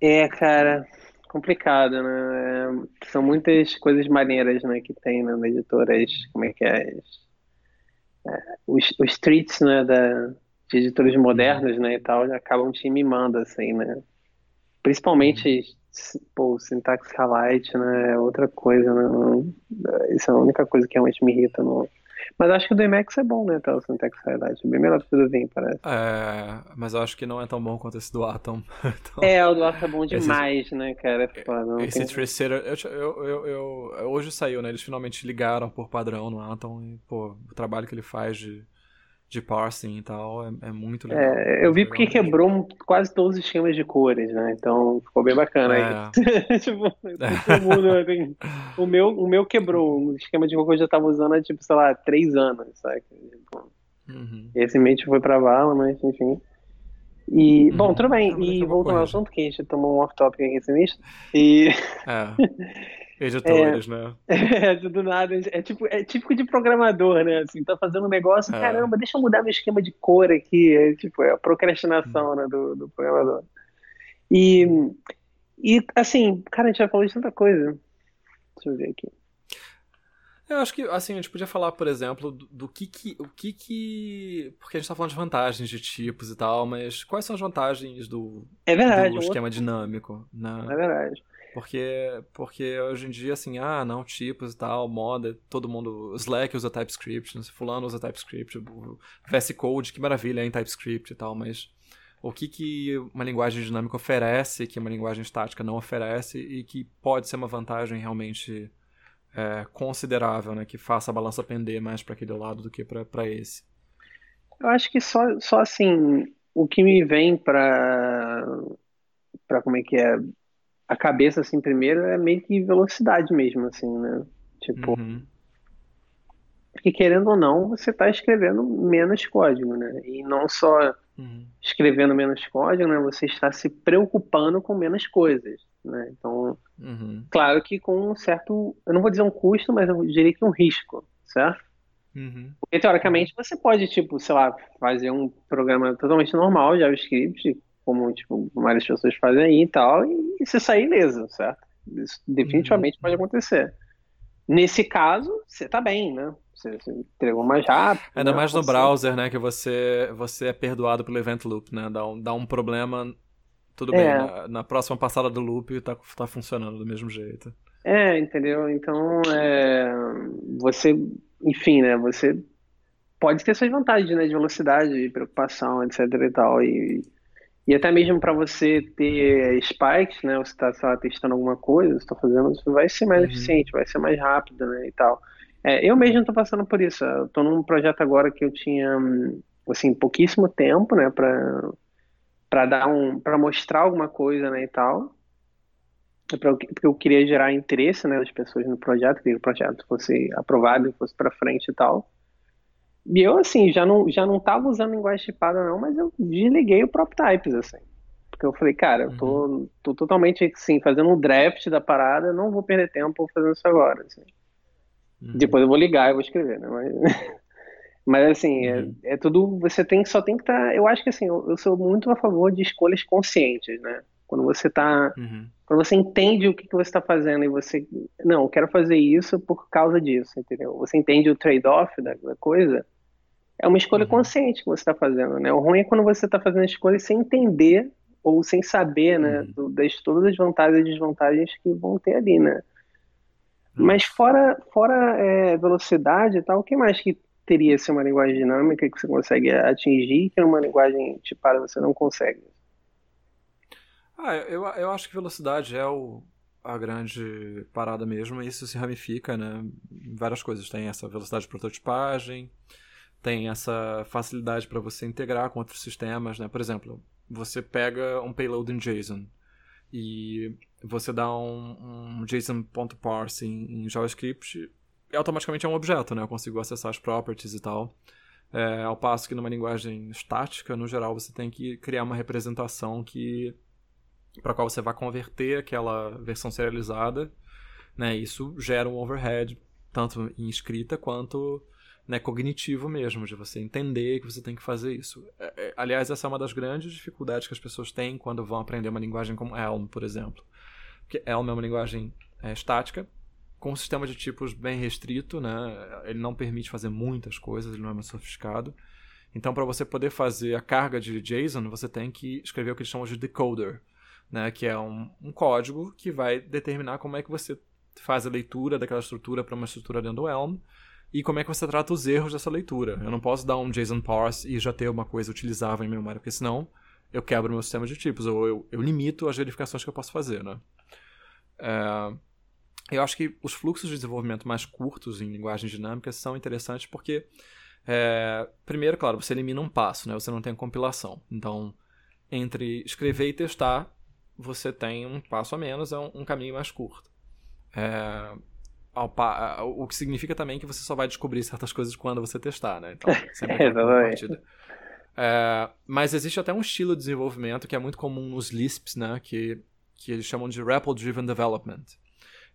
É, cara complicado, né? É, são muitas coisas maneiras, né, que tem né, nas editoras, como é que é? é os, os treats, né, da, de editores modernos, né, e tal, acabam te mimando, assim, né? Principalmente, pô, Syntax Highlight, né, é outra coisa, né? Isso é a única coisa que realmente me irrita no, mas acho que o do Emacs é bom, né? Tá, o Syntax Highlight. Bem melhor que o do Vim, parece. É, mas eu acho que não é tão bom quanto esse do Atom. [LAUGHS] então, é, o do Atom é bom demais, esse, né, cara? É foda, esse tem... Tracer, eu, eu, eu, eu, hoje saiu, né? Eles finalmente ligaram por padrão no Atom e, pô, o trabalho que ele faz de de parsing e tal, é, é muito legal. É, eu vi porque quebrou quase todos os esquemas de cores, né? Então ficou bem bacana é. aí. [LAUGHS] tipo, todo mundo, assim, o, meu, o meu quebrou. O esquema de cor que eu já tava usando há, tipo, sei lá, três anos, sabe? Tipo, uhum. Esse mente foi pra vala, mas enfim. E, uhum. bom, tudo bem. e voltando ao assunto, que a gente tomou um off-topic aqui sinistro. E. É. [LAUGHS] Editores, é, né? [LAUGHS] É, do nada. É, tipo, é típico de programador, né? Assim, tá fazendo um negócio, é. caramba, deixa eu mudar meu esquema de cor aqui. É, tipo, é a procrastinação, né, do, do programador. E, e, assim, cara, a gente já falou de tanta coisa. Deixa eu ver aqui. Eu acho que, assim, a gente podia falar, por exemplo, do, do, que que... O que que... Porque a gente tá falando de vantagens de tipos e tal, mas quais são as vantagens do, é verdade, do esquema outro... dinâmico? Né? É verdade. Porque, porque hoje em dia, assim, ah, não, tipos e tal, moda, todo mundo. Slack usa TypeScript, Fulano usa TypeScript, VS Code, que maravilha em TypeScript e tal, mas o que, que uma linguagem dinâmica oferece que uma linguagem estática não oferece e que pode ser uma vantagem realmente é, considerável, né? Que faça a balança pender mais para aquele lado do que para esse. Eu acho que só, só assim, o que me vem para para como é que é a cabeça, assim, primeiro é meio que velocidade mesmo, assim, né? Tipo. Uhum. Porque querendo ou não, você está escrevendo menos código, né? E não só uhum. escrevendo menos código, né? Você está se preocupando com menos coisas, né? Então, uhum. claro que com um certo, eu não vou dizer um custo, mas eu diria que um risco, certo? Uhum. Porque teoricamente você pode, tipo, sei lá, fazer um programa totalmente normal, JavaScript, como tipo, várias pessoas fazem aí e tal, e, e você sair ileso, certo? Isso definitivamente uhum. pode acontecer. Nesse caso, você tá bem, né? Você, você entregou mais rápido. Ainda né? mais no browser, né? Que você, você é perdoado pelo event loop, né? Dá um, dá um problema, tudo é. bem. Na, na, próxima passada do loop tá, tá funcionando do mesmo jeito. É, entendeu? Então, é, você, enfim, né? Você pode ter suas vantagens, né? De velocidade, preocupação, etc e tal. E e até mesmo para você ter spikes, né? Você está testando alguma coisa, está fazendo, isso vai ser mais uhum. eficiente, vai ser mais rápido, né? E tal. É, eu mesmo estou passando por isso. Estou num projeto agora que eu tinha, assim, pouquíssimo tempo, né? Para para dar um, para mostrar alguma coisa, né? E tal. Porque eu queria gerar interesse, né? Das pessoas no projeto, que o projeto fosse aprovado e fosse para frente e tal. E eu, assim, já não, já não tava usando linguagem tipada, não, mas eu desliguei o próprio Types, assim. Porque eu falei, cara, eu tô, uhum. tô totalmente, assim, fazendo um draft da parada, não vou perder tempo fazendo isso agora, assim. Uhum. Depois eu vou ligar e vou escrever, né? Mas, [LAUGHS] mas assim, é, uhum. é, é, tudo, você tem, só tem que estar, tá, eu acho que, assim, eu, eu, sou muito a favor de escolhas conscientes, né? Quando você tá, uhum. Quando você entende o que, que você está fazendo e você, não, eu quero fazer isso por causa disso, entendeu? Você entende o trade-off da, da coisa, é uma escolha uhum. consciente que você está fazendo, né? O ruim é quando você está fazendo a escolha sem entender ou sem saber, né, uhum. do, das todas as vantagens e desvantagens que vão ter ali, né? Uhum. Mas fora, fora é, velocidade e tal, o que mais que teria ser uma linguagem dinâmica que você consegue atingir que uma linguagem tipada você não consegue? Ah, eu, eu acho que velocidade é o, a grande parada mesmo, e isso se ramifica, né? Em várias coisas. Tem essa velocidade de prototipagem, tem essa facilidade para você integrar com outros sistemas, né? Por exemplo, você pega um payload em JSON e você dá um, um JSON.parse em, em JavaScript e automaticamente é um objeto, né? Eu consigo acessar as properties e tal. É, ao passo que numa linguagem estática, no geral, você tem que criar uma representação que para qual você vai converter aquela versão serializada, né? Isso gera um overhead tanto em escrita quanto né, cognitivo mesmo, de você entender que você tem que fazer isso. É, é, aliás, essa é uma das grandes dificuldades que as pessoas têm quando vão aprender uma linguagem como Elm, por exemplo. Porque Elm é uma linguagem é, estática, com um sistema de tipos bem restrito, né? ele não permite fazer muitas coisas, ele não é muito sofisticado. Então, para você poder fazer a carga de JSON, você tem que escrever o que eles chamam de decoder, né? que é um, um código que vai determinar como é que você faz a leitura daquela estrutura para uma estrutura dentro do Elm e como é que você trata os erros dessa leitura. Eu não posso dar um JSON parse e já ter uma coisa utilizável em memória, porque senão eu quebro meu sistema de tipos, ou eu, eu limito as verificações que eu posso fazer, né? É, eu acho que os fluxos de desenvolvimento mais curtos em linguagens dinâmicas são interessantes porque, é, primeiro, claro, você elimina um passo, né? Você não tem compilação. Então, entre escrever e testar, você tem um passo a menos, é um, um caminho mais curto. É, o que significa também que você só vai descobrir certas coisas quando você testar, né? Então, [LAUGHS] sempre é, é, mas existe até um estilo de desenvolvimento que é muito comum nos Lisps, né? Que, que eles chamam de REPL Driven Development.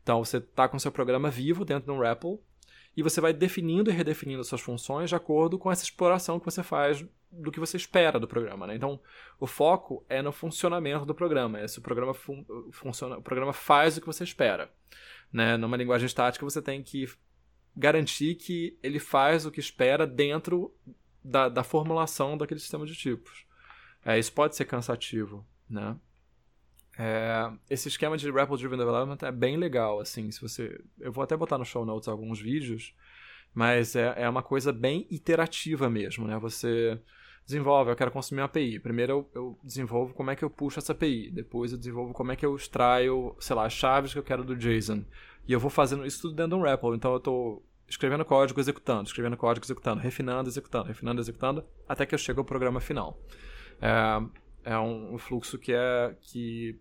Então, você está com seu programa vivo dentro de um REPL e você vai definindo e redefinindo suas funções de acordo com essa exploração que você faz do que você espera do programa. Né? Então, o foco é no funcionamento do programa. É se o programa fun funciona, o programa faz o que você espera. Né? Numa linguagem estática, você tem que garantir que ele faz o que espera dentro da, da formulação daquele sistema de tipos. É, isso pode ser cansativo, né? É, esse esquema de REPL Driven Development é bem legal, assim, se você... Eu vou até botar no show notes alguns vídeos, mas é, é uma coisa bem iterativa mesmo, né? Você desenvolve, eu quero consumir uma API. Primeiro eu, eu, desenvolvo como é que eu puxo essa API. Depois eu desenvolvo como é que eu extraio, sei lá, as chaves que eu quero do JSON. E eu vou fazendo isso tudo dentro de um REPL. Então eu estou escrevendo código, executando, escrevendo código, executando, refinando, executando, refinando, executando, até que eu chego ao programa final. É, é um fluxo que é que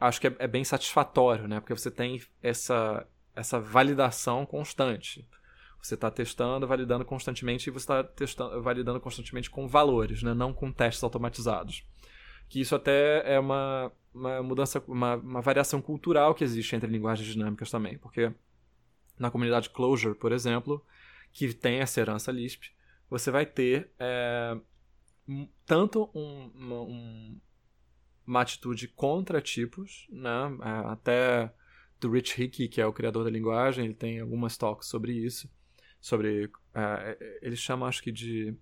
acho que é, é, bem satisfatório, né? Porque você tem essa, essa validação constante. Você está testando, validando constantemente e você está testando, validando constantemente com valores, né? não com testes automatizados. Que isso até é uma, uma mudança, uma, uma variação cultural que existe entre linguagens dinâmicas também. Porque na comunidade Clojure, por exemplo, que tem essa herança Lisp, você vai ter é, tanto um, um, uma atitude contra tipos, né? É, até do Rich Hickey, que é o criador da linguagem, ele tem algumas talks sobre isso, sobre uh, ele chama acho que de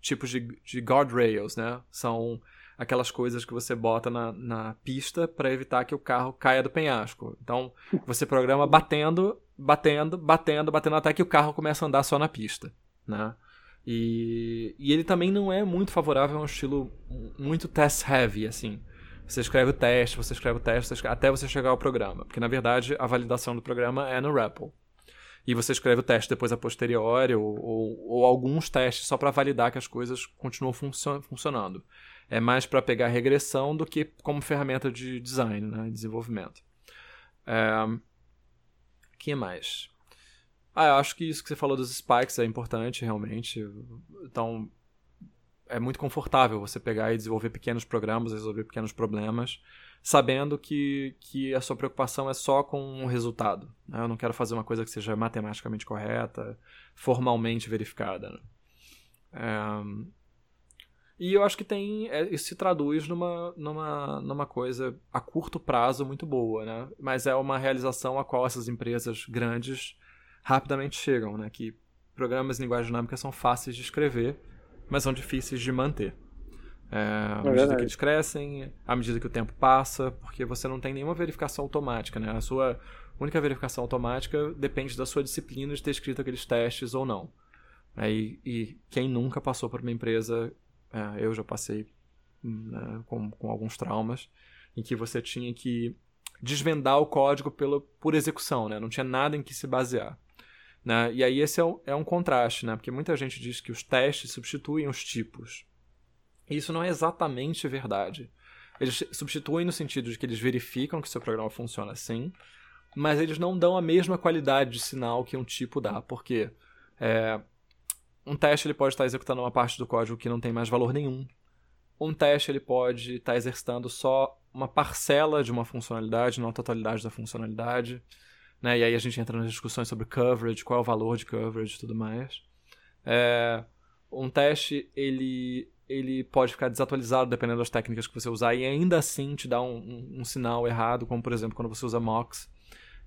tipos de, de guardrails, né? São aquelas coisas que você bota na, na pista para evitar que o carro caia do penhasco. Então você programa batendo, batendo, batendo, batendo até que o carro começa a andar só na pista, né? E, e ele também não é muito favorável a um estilo muito test heavy, assim. Você escreve o teste, você escreve o teste, escreve, até você chegar ao programa. Porque, na verdade, a validação do programa é no REPL. E você escreve o teste depois a posteriori, ou, ou, ou alguns testes só para validar que as coisas continuam funcio funcionando. É mais para pegar regressão do que como ferramenta de design, né, desenvolvimento. É... que mais? Ah, eu acho que isso que você falou dos spikes é importante, realmente. Então, é muito confortável você pegar e desenvolver pequenos programas, resolver pequenos problemas, sabendo que, que a sua preocupação é só com o resultado. Né? Eu não quero fazer uma coisa que seja matematicamente correta, formalmente verificada. Né? É... E eu acho que tem é, isso se traduz numa, numa, numa coisa a curto prazo muito boa, né? Mas é uma realização a qual essas empresas grandes rapidamente chegam, né? Que programas em linguagem dinâmica são fáceis de escrever mas são difíceis de manter. É, à é medida que eles crescem, à medida que o tempo passa, porque você não tem nenhuma verificação automática, né? A sua única verificação automática depende da sua disciplina de ter escrito aqueles testes ou não. É, e, e, quem nunca passou por uma empresa, é, eu já passei né, com, com alguns traumas, em que você tinha que desvendar o código pelo, por execução, né? Não tinha nada em que se basear. Né? E aí esse é um, é um contraste, né? porque muita gente diz que os testes substituem os tipos. E isso não é exatamente verdade. Eles substituem no sentido de que eles verificam que seu programa funciona assim, mas eles não dão a mesma qualidade de sinal que um tipo dá, porque é, um teste ele pode estar executando uma parte do código que não tem mais valor nenhum. Um teste ele pode estar exercitando só uma parcela de uma funcionalidade, não a totalidade da funcionalidade. Né? E aí a gente entra nas discussões sobre coverage, qual é o valor de coverage e tudo mais. É, um teste ele, ele pode ficar desatualizado dependendo das técnicas que você usar e ainda assim te dá um, um, um sinal errado, como por exemplo quando você usa MOX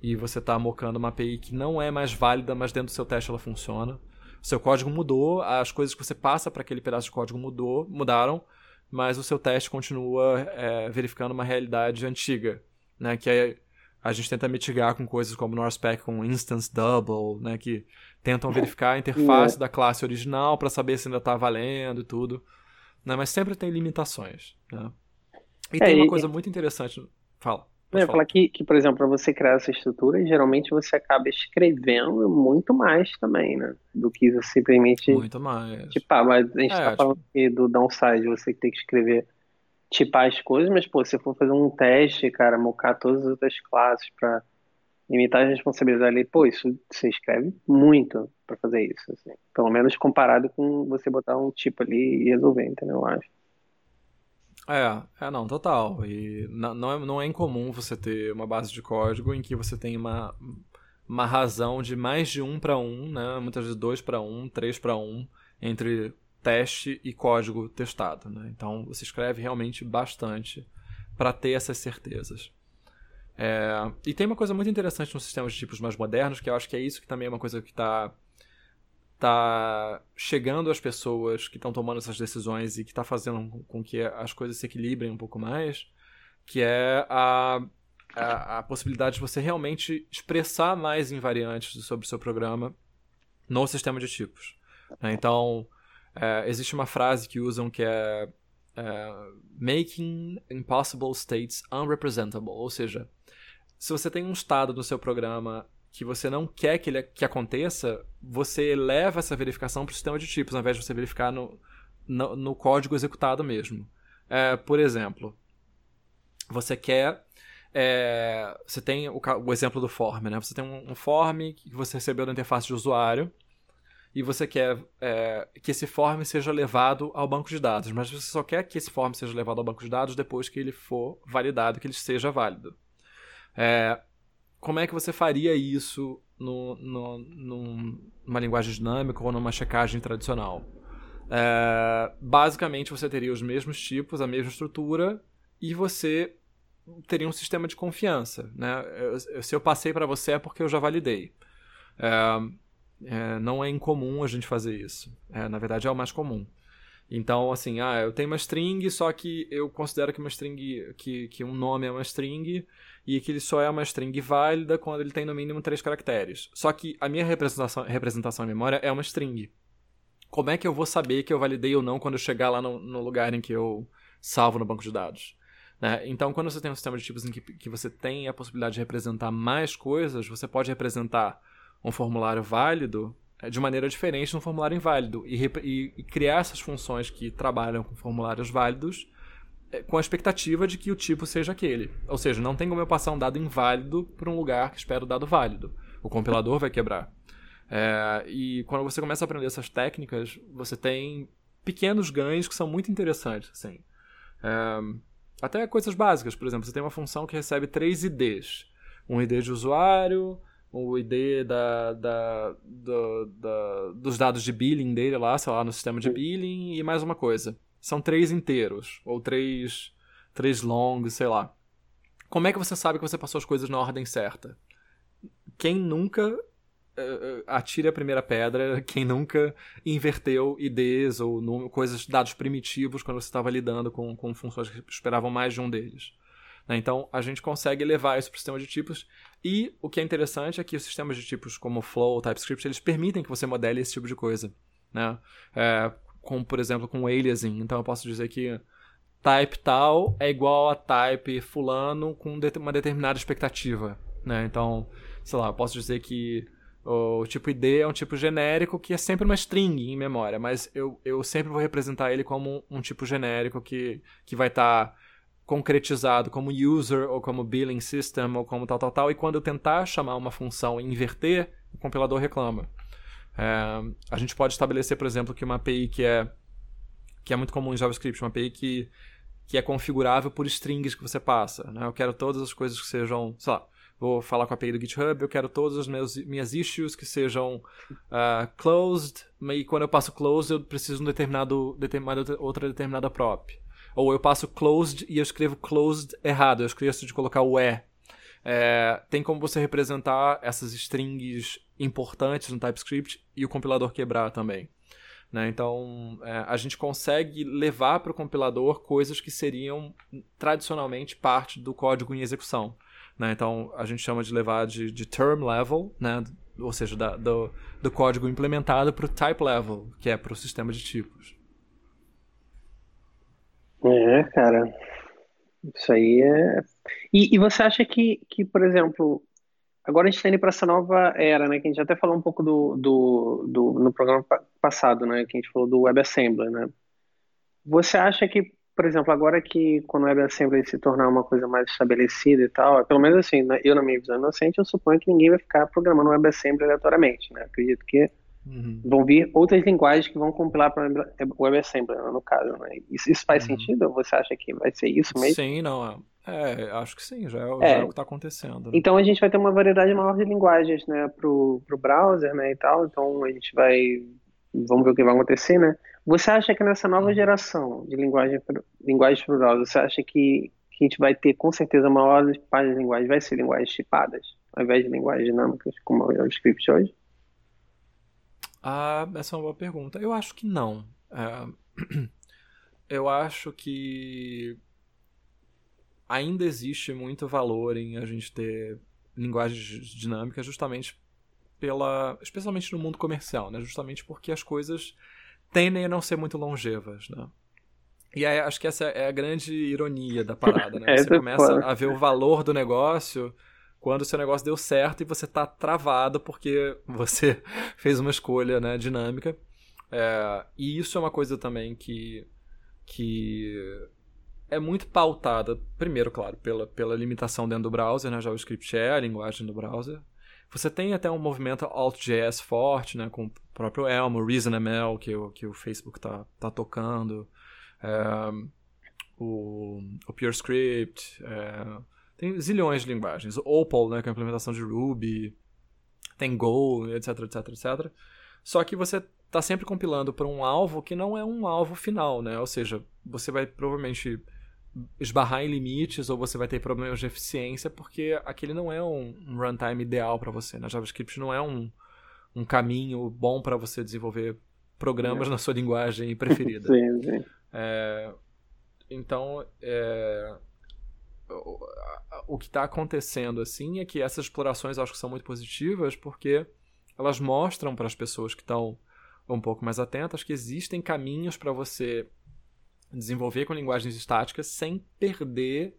e você está mocando uma API que não é mais válida, mas dentro do seu teste ela funciona. O seu código mudou, as coisas que você passa para aquele pedaço de código mudou, mudaram, mas o seu teste continua é, verificando uma realidade antiga, né? Que é a gente tenta mitigar com coisas como NorSpec com Instance Double, né, que tentam verificar a interface é. da classe original para saber se ainda está valendo e tudo. Né, mas sempre tem limitações. Né? E é, tem uma coisa muito interessante. Fala. Eu ia falar que, que, por exemplo, para você criar essa estrutura, geralmente você acaba escrevendo muito mais também, né? Do que você simplesmente. Muito mais. Tipo, ah, mas a gente é, tá tipo... falando aqui do downside, você tem que escrever tipar as coisas, mas, pô, se for fazer um teste, cara, mocar todas as outras classes para limitar as responsabilidades ali, pô, isso você escreve muito para fazer isso, assim. Pelo menos comparado com você botar um tipo ali e resolver, entendeu? Eu acho. É, é não, total. E não é, não é incomum você ter uma base de código em que você tem uma, uma razão de mais de um para um, né? Muitas vezes dois para um, três para um, entre teste e código testado. Né? Então você escreve realmente bastante para ter essas certezas. É, e tem uma coisa muito interessante nos sistemas de tipos mais modernos, que eu acho que é isso que também é uma coisa que está tá chegando às pessoas que estão tomando essas decisões e que está fazendo com que as coisas se equilibrem um pouco mais, que é a, a, a possibilidade de você realmente expressar mais invariantes sobre o seu programa no sistema de tipos. Né? Então, é, existe uma frase que usam que é, é making impossible states unrepresentable, ou seja, se você tem um estado no seu programa que você não quer que ele que aconteça, você leva essa verificação para o sistema de tipos, ao invés de você verificar no, no, no código executado mesmo. É, por exemplo, você quer. É, você tem o, o, exemplo do form, né? Você tem um, um form que você recebeu da interface de usuário e você quer é, que esse form seja levado ao banco de dados, mas você só quer que esse form seja levado ao banco de dados depois que ele for validado, que ele seja válido. É, como é que você faria isso no, no, numa linguagem dinâmica ou numa checagem tradicional? É, basicamente, você teria os mesmos tipos, a mesma estrutura, e você teria um sistema de confiança. Né? Eu, se eu passei para você é porque eu já validei. É, é, não é incomum a gente fazer isso. É, na verdade, é o mais comum. Então, assim, ah, eu tenho uma string, só que eu considero que uma string, que, que um nome é uma string e que ele só é uma string válida quando ele tem no mínimo três caracteres. Só que a minha representação, representação em memória é uma string. Como é que eu vou saber que eu validei ou não quando eu chegar lá no, no lugar em que eu salvo no banco de dados? Né? Então, quando você tem um sistema de tipos em que, que você tem a possibilidade de representar mais coisas, você pode representar um formulário válido é, de maneira diferente no formulário inválido e, e, e, criar essas funções que trabalham com formulários válidos é, com a expectativa de que o tipo seja aquele. Ou seja, não tem como eu passar um dado inválido para um lugar que espera o dado válido. O compilador vai quebrar. É, e quando você começa a aprender essas técnicas, você tem pequenos ganhos que são muito interessantes. Assim. É, até coisas básicas, por exemplo, você tem uma função que recebe três IDs. Um ID de usuário, o ID da, da, da, da, dos dados de billing dele lá, sei lá, no sistema de billing e mais uma coisa. São três inteiros, ou três, três longs, sei lá. Como é que você sabe que você passou as coisas na ordem certa? Quem nunca uh, atire a primeira pedra, [LAUGHS] quem nunca inverteu IDs ou coisas, dados primitivos quando você estava lidando com, com funções que esperavam mais de um deles. Né? Então, a gente consegue levar isso para o sistema de tipos. E o que é interessante é que os sistemas de tipos como Flow, TypeScript, eles permitem que você modele esse tipo de coisa. Né? É, como, por exemplo, com aliasing. Então, eu posso dizer que type tal é igual a type fulano com uma determinada expectativa. Né? Então, sei lá, eu posso dizer que O tipo ID é um tipo genérico que é sempre uma string em memória, mas eu, eu sempre vou representar ele como um, um tipo genérico que, que vai estar tá concretizado como user ou como billing system ou como tal, tal, tal. E quando eu tentar chamar uma função e inverter, o compilador reclama. É, a gente pode estabelecer, por exemplo, que uma API que é, que é muito comum em JavaScript, uma API que, que é configurável por strings que você passa. Né? Eu quero todas as coisas que sejam, sei lá, vou falar com a API do GitHub, eu quero todas as meus, minhas issues que sejam uh, closed, e quando eu passo closed eu preciso de um determinado, determinada, outra determinada prop. Ou eu passo closed e eu escrevo closed errado, eu esqueço de colocar o E. É, tem como você representar essas strings importantes no TypeScript e o compilador quebrar também. Né? Então, é, a gente consegue levar para o compilador coisas que seriam tradicionalmente parte do código em execução. Né? Então, a gente chama de levar de, de term level, né? ou seja, da, do, do código implementado para o type level, que é para o sistema de tipos. É, cara. Isso aí é. E, e você acha que, que, por exemplo, agora a gente está indo para essa nova era, né? Que a gente até falou um pouco do, do, do no programa passado, né? Que a gente falou do WebAssembly, né? Você acha que por exemplo, agora que quando o WebAssembly se tornar uma coisa mais estabelecida e tal, pelo menos assim, né, eu na minha visão inocente, eu suponho que ninguém vai ficar programando WebAssembly aleatoriamente, né? Acredito que uhum. vão vir outras linguagens que vão compilar para o WebAssembly, né, no caso, né? Isso, isso faz uhum. sentido? Você acha que vai ser isso mesmo? Sim, não, é, é acho que sim, já é, já é, é o que está acontecendo. Né? Então a gente vai ter uma variedade maior de linguagens, né, pro, pro browser, né, e tal, então a gente vai, vamos ver o que vai acontecer, né? Você acha que nessa nova uhum. geração de linguagem, linguagens para browser, você acha que, que a gente vai ter com certeza maiores páginas de linguagem, vai ser linguagens chipadas, ao invés de linguagens dinâmicas, como é o JavaScript hoje? Ah, essa é uma boa pergunta. Eu acho que não. É... [CLEARS THROAT] Eu acho que ainda existe muito valor em a gente ter linguagens dinâmicas justamente pela especialmente no mundo comercial, né? Justamente porque as coisas tendem a não ser muito longevas, né? E aí, acho que essa é a grande ironia da parada, né? [LAUGHS] Você começa a ver o valor do negócio quando o seu negócio deu certo e você tá travado porque [LAUGHS] você fez uma escolha né, dinâmica. É, e isso é uma coisa também que, que é muito pautada, primeiro, claro, pela, pela limitação dentro do browser, né? JavaScript é a linguagem do browser. Você tem até um movimento Alt.js forte, né, com o próprio Elmo, ReasonML, que o, que o Facebook tá, tá tocando, é, o, o PureScript, é, tem zilhões de linguagens. O Opal, né, que é a implementação de Ruby, tem Go, etc, etc, etc. Só que você está sempre compilando para um alvo que não é um alvo final, né? Ou seja, você vai provavelmente esbarrar em limites ou você vai ter problemas de eficiência porque aquele não é um, runtime ideal para você. Né? JavaScript não é um, um caminho bom para você desenvolver programas é. na sua linguagem [LAUGHS] preferida. sim, sim. É, então, é, o, que está acontecendo assim é que essas explorações acho que são muito positivas porque elas mostram para as pessoas que estão um pouco mais atentas que existem caminhos para você desenvolver com linguagens estáticas sem perder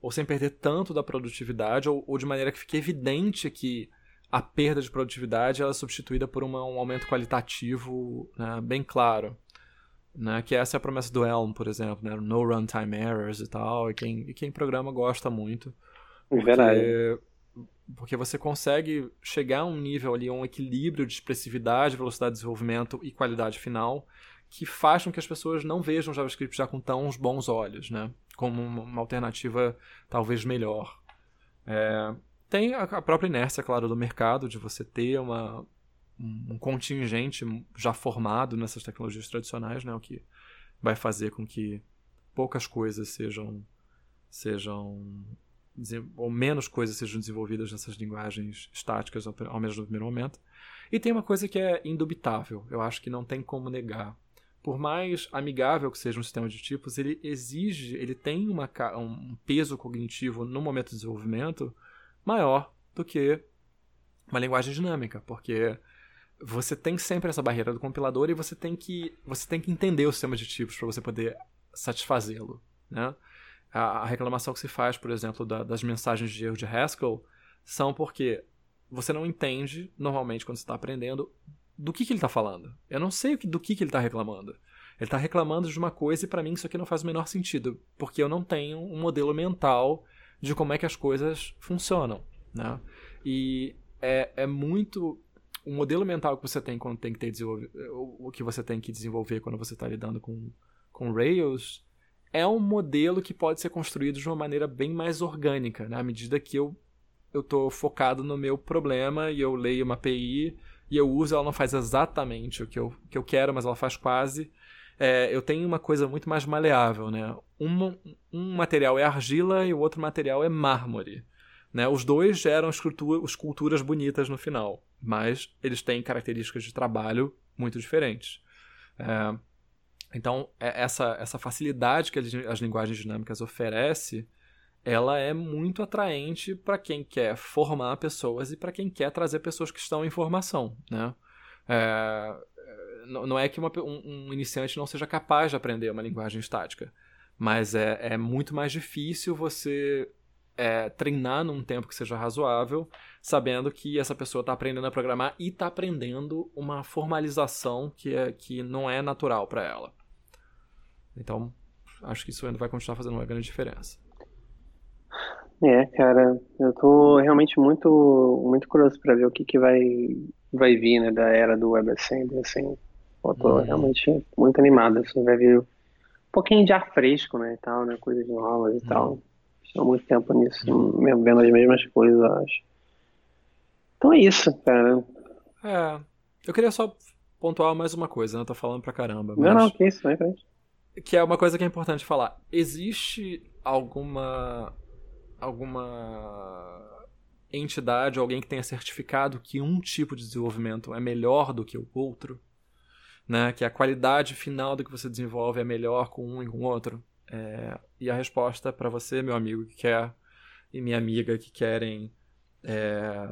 ou sem perder tanto da produtividade ou, ou de maneira que fique evidente que a perda de produtividade ela é substituída por uma, um aumento qualitativo né, bem claro. Né, que essa é a promessa do Elm, por exemplo, né, no runtime errors e tal, e quem, e quem programa gosta muito. É porque, Verdade. Porque você consegue chegar a um nível ali, um equilíbrio de expressividade, velocidade de desenvolvimento e qualidade final, que faz com que as pessoas não vejam JavaScript já com tão bons olhos, né? Como uma alternativa talvez melhor. É, tem a própria inércia, claro, do mercado, de você ter uma, um contingente já formado nessas tecnologias tradicionais, né? O que vai fazer com que poucas coisas sejam sejam ou menos coisas sejam desenvolvidas nessas linguagens estáticas ao menos no primeiro momento. E tem uma coisa que é indubitável, eu acho que não tem como negar por mais amigável que seja um sistema de tipos, ele exige, ele tem uma, um peso cognitivo no momento de desenvolvimento maior do que uma linguagem dinâmica, porque você tem sempre essa barreira do compilador e você tem que, você tem que entender o sistema de tipos para você poder satisfazê-lo. Né? A, a, reclamação que se faz, por exemplo, da, das mensagens de erro de Haskell são porque você não entende, normalmente, quando você está aprendendo, do que, que ele está falando. Eu não sei do que, que ele está reclamando. Ele está reclamando de uma coisa e para mim isso aqui não faz o menor sentido, porque eu não tenho um modelo mental de como é que as coisas funcionam, né? E é, é muito o modelo mental que você tem quando tem que ter o que você tem que desenvolver quando você está lidando com, com Rails é um modelo que pode ser construído de uma maneira bem mais orgânica, né? à medida que eu eu estou focado no meu problema e eu leio uma API e eu uso, ela não faz exatamente o que eu, que eu quero, mas ela faz quase. É, eu tenho uma coisa muito mais maleável, né? Um, um material é argila e o outro material é mármore. Né? Os dois geram esculturas bonitas no final, mas eles têm características de trabalho muito diferentes. É, então, é, essa, essa facilidade que as linguagens dinâmicas oferecem, ela é muito atraente para quem quer formar pessoas e para quem quer trazer pessoas que estão em formação. Né? É, não é que uma, um, um, iniciante não seja capaz de aprender uma linguagem estática, mas é, é muito mais difícil você é, treinar num tempo que seja razoável, sabendo que essa pessoa está aprendendo a programar e está aprendendo uma formalização que, é, que não é natural para ela. Então, acho que isso ainda vai continuar fazendo uma grande diferença. É, cara, eu tô realmente muito, muito curioso para ver o que, que vai, vai vir, né, da era do WebAssembly, assim. Eu tô hum. realmente muito animado, assim, vai vir um pouquinho de ar fresco, né, e tal, né, coisas novas e hum. tal há muito tempo nisso, mesmo vendo as mesmas coisas, acho. Então é isso, cara. É. Eu queria só pontuar mais uma coisa, né? Eu tô falando pra caramba. Mas... Não, não, que isso, não é frente. Que é uma coisa que é importante falar. Existe alguma. alguma entidade, alguém que tenha certificado que um tipo de desenvolvimento é melhor do que o outro? Né? Que a qualidade final do que você desenvolve é melhor com um e com o outro? É, e a resposta para você, meu amigo que quer, e minha amiga que querem é,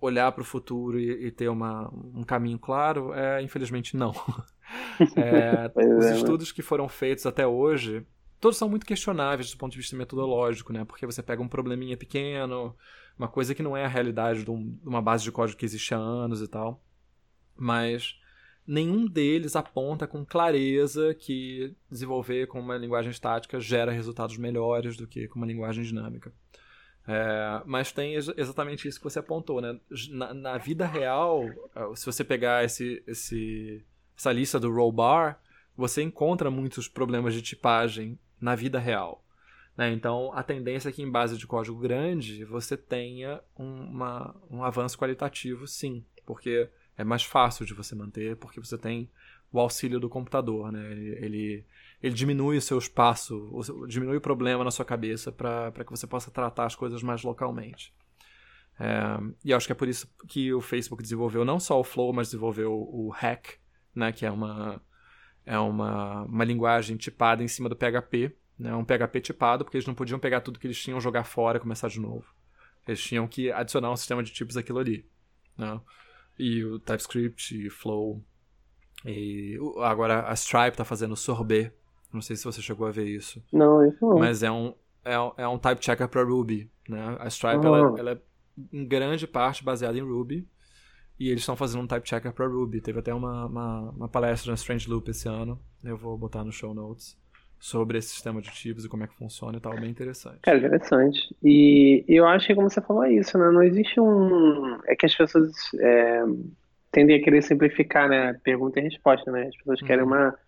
olhar para o futuro e, e, ter uma, um caminho claro, é infelizmente não. [LAUGHS] é, os é, né? estudos que foram feitos até hoje, todos são muito questionáveis do ponto de vista metodológico, né? Porque você pega um probleminha pequeno, uma coisa que não é a realidade de, um, de uma base de código que existe há anos e tal. Mas nenhum deles aponta com clareza que desenvolver com uma linguagem estática gera resultados melhores do que com uma linguagem dinâmica. É, mas tem ex exatamente isso que você apontou, né? Na, na, vida real, é, se você pegar esse, esse, essa lista do roll bar, você encontra muitos problemas de tipagem na vida real. Né? Então, a tendência é que em base de código grande você tenha uma, um avanço qualitativo, sim, porque é mais fácil de você manter porque você tem o auxílio do computador, né? Ele, ele, ele diminui o seu espaço, diminui o problema na sua cabeça para que você possa tratar as coisas mais localmente. É, e acho que é por isso que o Facebook desenvolveu não só o Flow, mas desenvolveu o Hack, né? Que é uma, é uma, uma linguagem tipada em cima do PHP, né? Um PHP tipado, porque eles não podiam pegar tudo que eles tinham, jogar fora e começar de novo. Eles tinham que adicionar um sistema de tipos aquilo ali. Né? E o TypeScript e Flow. E agora a Stripe tá fazendo sorbet. Não sei se você chegou a ver isso. Não, isso não. Mas é um, é, é um type checker para Ruby. Né? A Stripe ela, ah. ela, é em grande parte baseada em Ruby. E eles estão fazendo um type checker para Ruby. Teve até uma, uma, uma palestra na Strange Loop esse ano. Eu vou botar no show notes sobre esse sistema de tipos e como é que funciona e tal, bem interessante. Cara, interessante. E eu acho que como você falou é isso, né? Não existe um. É que as pessoas é, tendem a querer simplificar, né? Pergunta e resposta, né? As pessoas uhum. querem uma,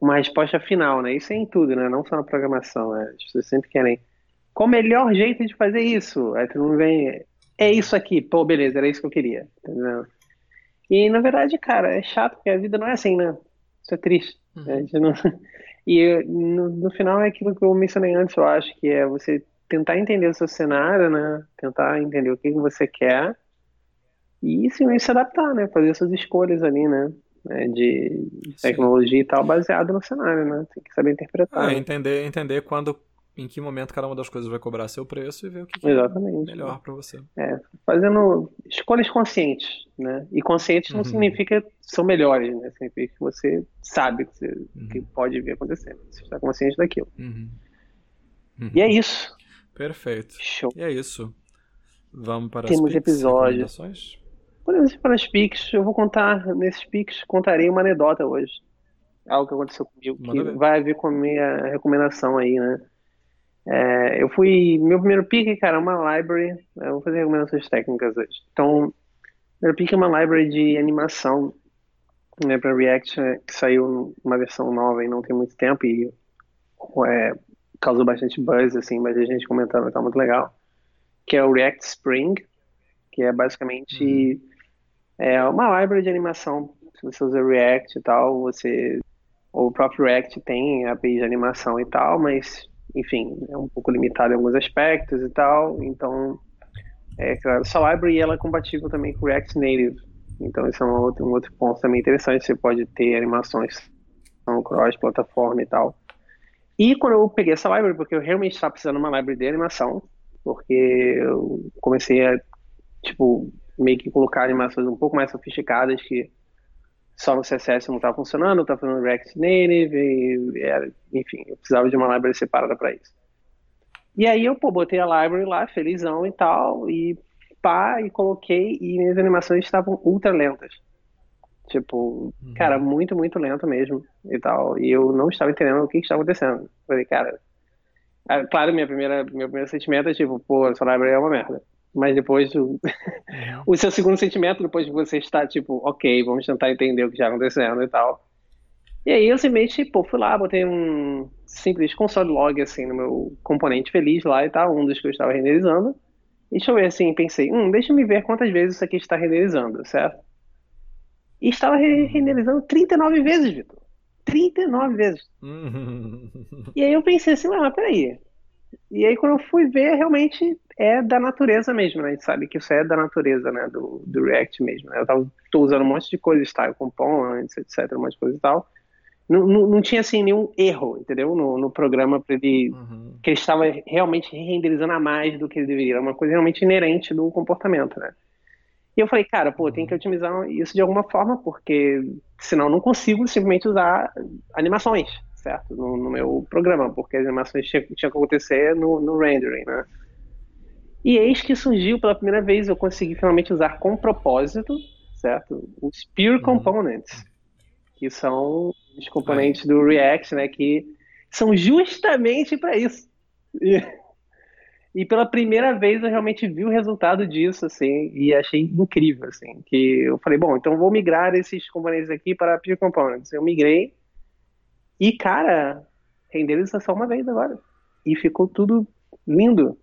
uma resposta final, né? Isso é em tudo, né? Não só na programação, né? As pessoas sempre querem qual o melhor jeito de fazer isso? Aí todo mundo vem, é isso aqui, pô, beleza, era isso que eu queria, entendeu? E na verdade, cara, é chato porque a vida não é assim, né? Isso é triste. Uhum. A gente não, [LAUGHS] e no, no final é aquilo que eu mencionei antes, eu acho, que é você tentar entender o seu cenário, né? Tentar entender o que, que você quer e sim se adaptar, né? Fazer suas escolhas ali, né? É, de tecnologia sim. e tal, baseado no cenário, né? Tem que saber interpretar. É, entender, entender quando em que momento cada uma das coisas vai cobrar seu preço e ver o que, que é melhor para você. É, fazendo escolhas conscientes, né? E conscientes não uhum. significa que são melhores, né? Significa que você sabe que, você, uhum. que pode vir acontecendo. Você está consciente daquilo. Uhum. E é isso. Perfeito. Show. E é isso. Vamos para Temos as pics, episódios. Podemos ir para as pics. Eu vou contar, nesses pics, contarei uma anedota hoje. Algo que aconteceu comigo, que vai a ver com a minha recomendação aí, né? É, eu fui. Meu primeiro pick, cara, é uma library. Eu vou fazer recomendações técnicas hoje. Então, meu pick é uma library de animação né, para React, que saiu uma versão nova e não tem muito tempo e é, causou bastante buzz, assim, mas a gente comentando tá muito legal. Que é o React Spring, que é basicamente uhum. é uma library de animação. Se você usa React e tal, você. O próprio React tem API de animação e tal, mas enfim, é um pouco limitado em alguns aspectos e tal. Então, é claro, essa library ela é compatível também com React Native. Então, isso é um outro, um outro ponto também interessante. Você pode ter animações cross-plataforma e tal. E quando eu peguei essa library, porque eu realmente estava precisando de uma library de animação, porque eu comecei a, tipo, meio que colocar animações um pouco mais sofisticadas que só no CSS não estava funcionando, eu estava fazendo React Native, e era, enfim, eu precisava de uma library separada para isso. E aí eu, pô, botei a library lá, felizão e tal, e pá, e coloquei, e minhas animações estavam ultra lentas. Tipo, uhum. cara, muito, muito lento mesmo e tal. E eu não estava entendendo o que, que estava acontecendo. Falei, cara, ah, claro, minha primeira, meu primeiro sentimento é tipo, pô, essa library é uma merda. Mas depois o, [LAUGHS] o seu segundo sentimento, depois de você estar tipo, ok, vamos tentar entender o que está acontecendo e tal. E aí eu simplesmente, pô, fui lá, botei um simples console log assim no meu componente feliz lá e tal, um dos que eu estava renderizando. E deixa eu ver assim, pensei, hum, deixa eu ver quantas vezes isso aqui está renderizando, certo? E estava renderizando 39 vezes, Vitor. 39 vezes. e aí eu pensei assim, mas peraí, e aí, quando eu fui ver, realmente é da natureza mesmo, né? A gente sabe que isso é da natureza, né? Do, do React mesmo. Né? Eu tava, tô usando um monte de coisa, style components, etc, um monte de coisa e tal. Não, não, não tinha, assim, nenhum erro, entendeu? No, no programa para ele... Uhum. Que ele estava realmente renderizando a mais do que ele deveria. Era uma coisa realmente inerente do comportamento, né? E eu falei, cara, pô, tem que uhum. otimizar isso de alguma forma, porque senão eu não consigo simplesmente usar animações, certo? No, no meu programa, porque as animações tinham, tinham que acontecer no, no rendering, né? E eis que surgiu pela primeira vez, eu consegui finalmente usar com propósito, certo? Os Pure uhum. Components, que são os componentes do React, né? Que são justamente para isso. E, e, pela primeira vez eu realmente vi o resultado disso, assim, e achei incrível, assim, que eu falei, bom, então vou migrar esses componentes aqui para Pure Components. Eu migrei e, cara, renderiza só uma vez agora. E ficou tudo lindo.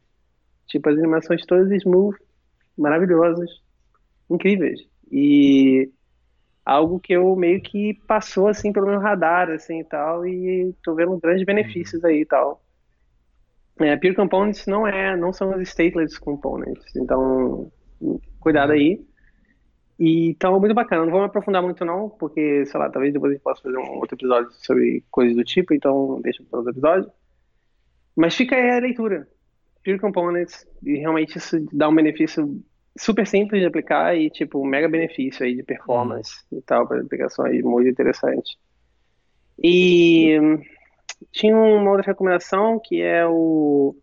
Tipo, as animações todas smooth, maravilhosas, incríveis. E algo que eu meio que passou, assim, pelo meu radar, assim, e tal, e tô vendo grandes benefícios aí e tal. É, Pure Components não é, não são os stateless components, então cuidado aí. E, então, muito bacana. Não vou me aprofundar muito, não, porque, sei lá, talvez depois a gente possa fazer um outro episódio sobre coisas do tipo, então deixa para outro episódio. Mas fica aí a leitura. Pure Components, e realmente isso dá um benefício super simples de aplicar e, tipo, um mega benefício aí de performance uhum. e tal, para aplicações muito interessante. E tinha uma outra recomendação que é o,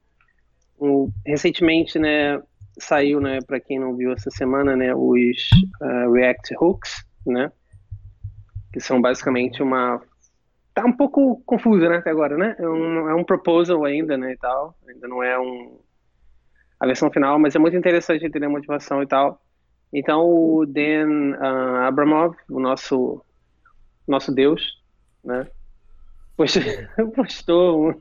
o recentemente, né, saiu, né, para quem não viu essa semana, né, os uh, React Hooks, né, que são basicamente uma tá um pouco confusa, né, até agora, né? É um, é um proposal ainda, né, e tal. Ainda não é um a versão final, mas é muito interessante entender a motivação e tal. Então o Dan uh, Abramov, o nosso nosso Deus, né, postou, [LAUGHS] postou um,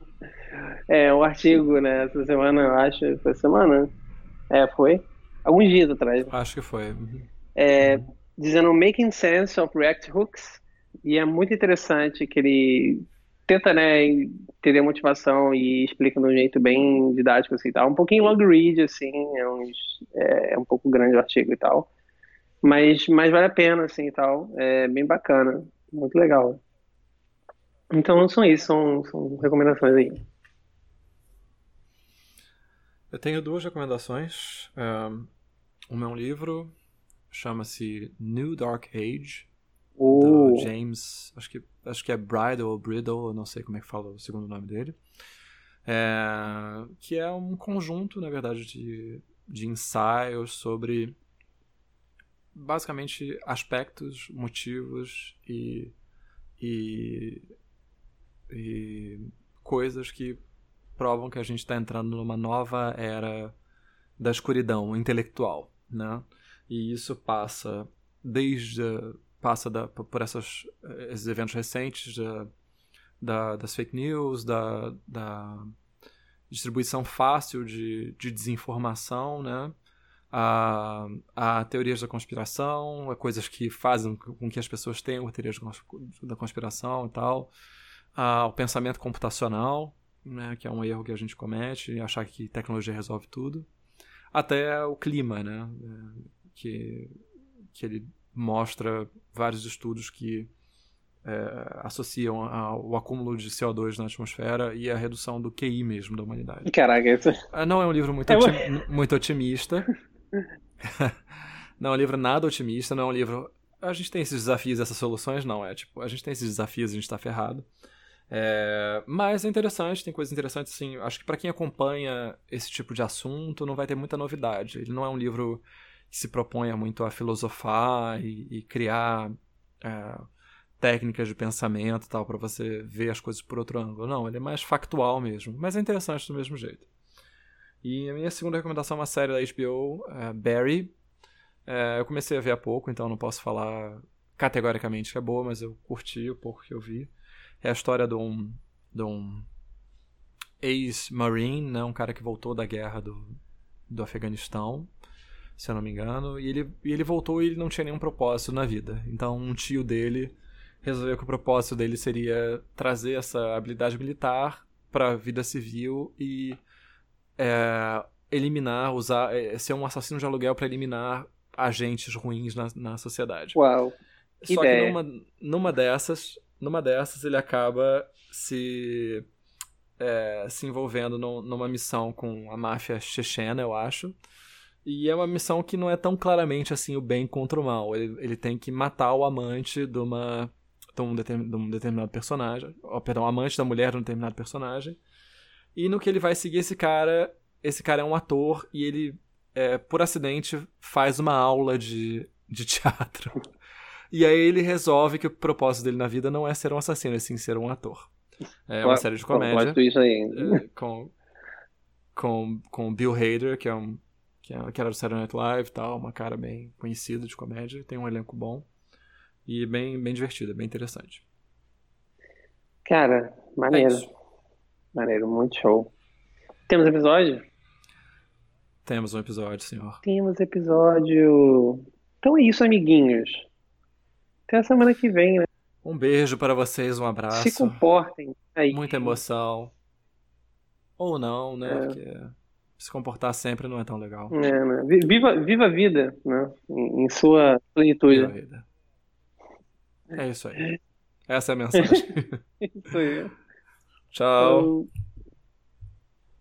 é, um artigo, né, essa semana, eu acho, foi semana, é, foi. Alguns dias atrás. Acho que foi. É, dizendo Making Sense of React Hooks. E é muito interessante que ele tenta, né, entender a motivação e explica de um jeito bem didático, assim, tal. Um pouquinho long read, assim, é, uns, é, é um pouco grande o artigo e tal. Mas, mas vale a pena, assim, e tal. É bem bacana. Muito legal. Então, são isso. São, são recomendações aí. Eu tenho duas recomendações. Um, uma é um livro, chama-se New Dark Age, do James, acho que, acho que é Bridle ou Bridle, eu não sei como é que fala o segundo nome dele. É, que é um conjunto, na verdade, de, de ensaios sobre basicamente aspectos, motivos e, e, e coisas que provam que a gente está entrando numa nova era da escuridão intelectual, né? E isso passa desde passa da, por essas, esses eventos recentes da, da, das fake news, da, da distribuição fácil de, de desinformação, né? A, a teorias da conspiração, a coisas que fazem com que as pessoas tenham teorias da conspiração e tal, a, o pensamento computacional, né, que é um erro que a gente comete, achar que tecnologia resolve tudo, até o clima, né, que, que ele mostra vários estudos que é, associam ao acúmulo de CO2 na atmosfera e a redução do QI mesmo da humanidade. Caraca, isso... É, não é um livro muito, otim... muito otimista. [LAUGHS] não é um livro nada otimista, não é um livro. A gente tem esses desafios, essas soluções, não. É tipo, a gente tem esses desafios, a gente tá ferrado. É... Mas é interessante, tem coisas interessantes, assim. Acho que para quem acompanha esse tipo de assunto, não vai ter muita novidade. Ele não é um livro que se proponha muito a filosofar e, e criar. É técnicas de pensamento tal para você ver as coisas por outro ângulo. Não, ele é mais factual mesmo, mas é interessante do mesmo jeito. E a minha segunda recomendação é uma série da HBO, é Barry. É, eu comecei a ver há pouco, então não posso falar categoricamente que é boa, mas eu curti o pouco que eu vi. É a história de um, de um ex-marine, né, um cara que voltou da guerra do, do Afeganistão, se eu não me engano, e ele, e ele voltou e ele não tinha nenhum propósito na vida. Então um tio dele resolveu que o propósito dele seria trazer essa habilidade militar para a vida civil e é, eliminar, usar, é, ser um assassino de aluguel para eliminar agentes ruins na, na sociedade. Uau! Só ideia. que numa, numa dessas, numa dessas ele acaba se é, se envolvendo no, numa missão com a máfia chechena, eu acho. E é uma missão que não é tão claramente assim o bem contra o mal. Ele, ele tem que matar o amante de uma de um, de um determinado personagem, ou, perdão, amante da mulher de um determinado personagem. E no que ele vai seguir esse cara, esse cara é um ator e ele, é, por acidente, faz uma aula de, de teatro. [LAUGHS] E aí ele resolve que o propósito dele na vida não é ser um assassino, é sim ser um ator. É uma série de comédia. É, com, com, com Bill Hader, que é um que, é, que era do Saturday Night Live tal, uma cara bem conhecida de comédia, tem um elenco bom. E bem, bem divertida, bem interessante. Cara, maneiro. É maneiro, muito show. Temos episódio? Temos um episódio, senhor. Temos episódio. Então é isso, amiguinhos. Até a semana que vem, né? Um beijo para vocês, um abraço. Se comportem aí. Muita emoção. Ou não, né? É. Porque se comportar sempre não é tão legal. É, né? Viva, viva a vida, né? Em, em sua plenitude. Viva a vida. É isso aí. [LAUGHS] Essa é a mensagem. [LAUGHS] isso aí. Tchau.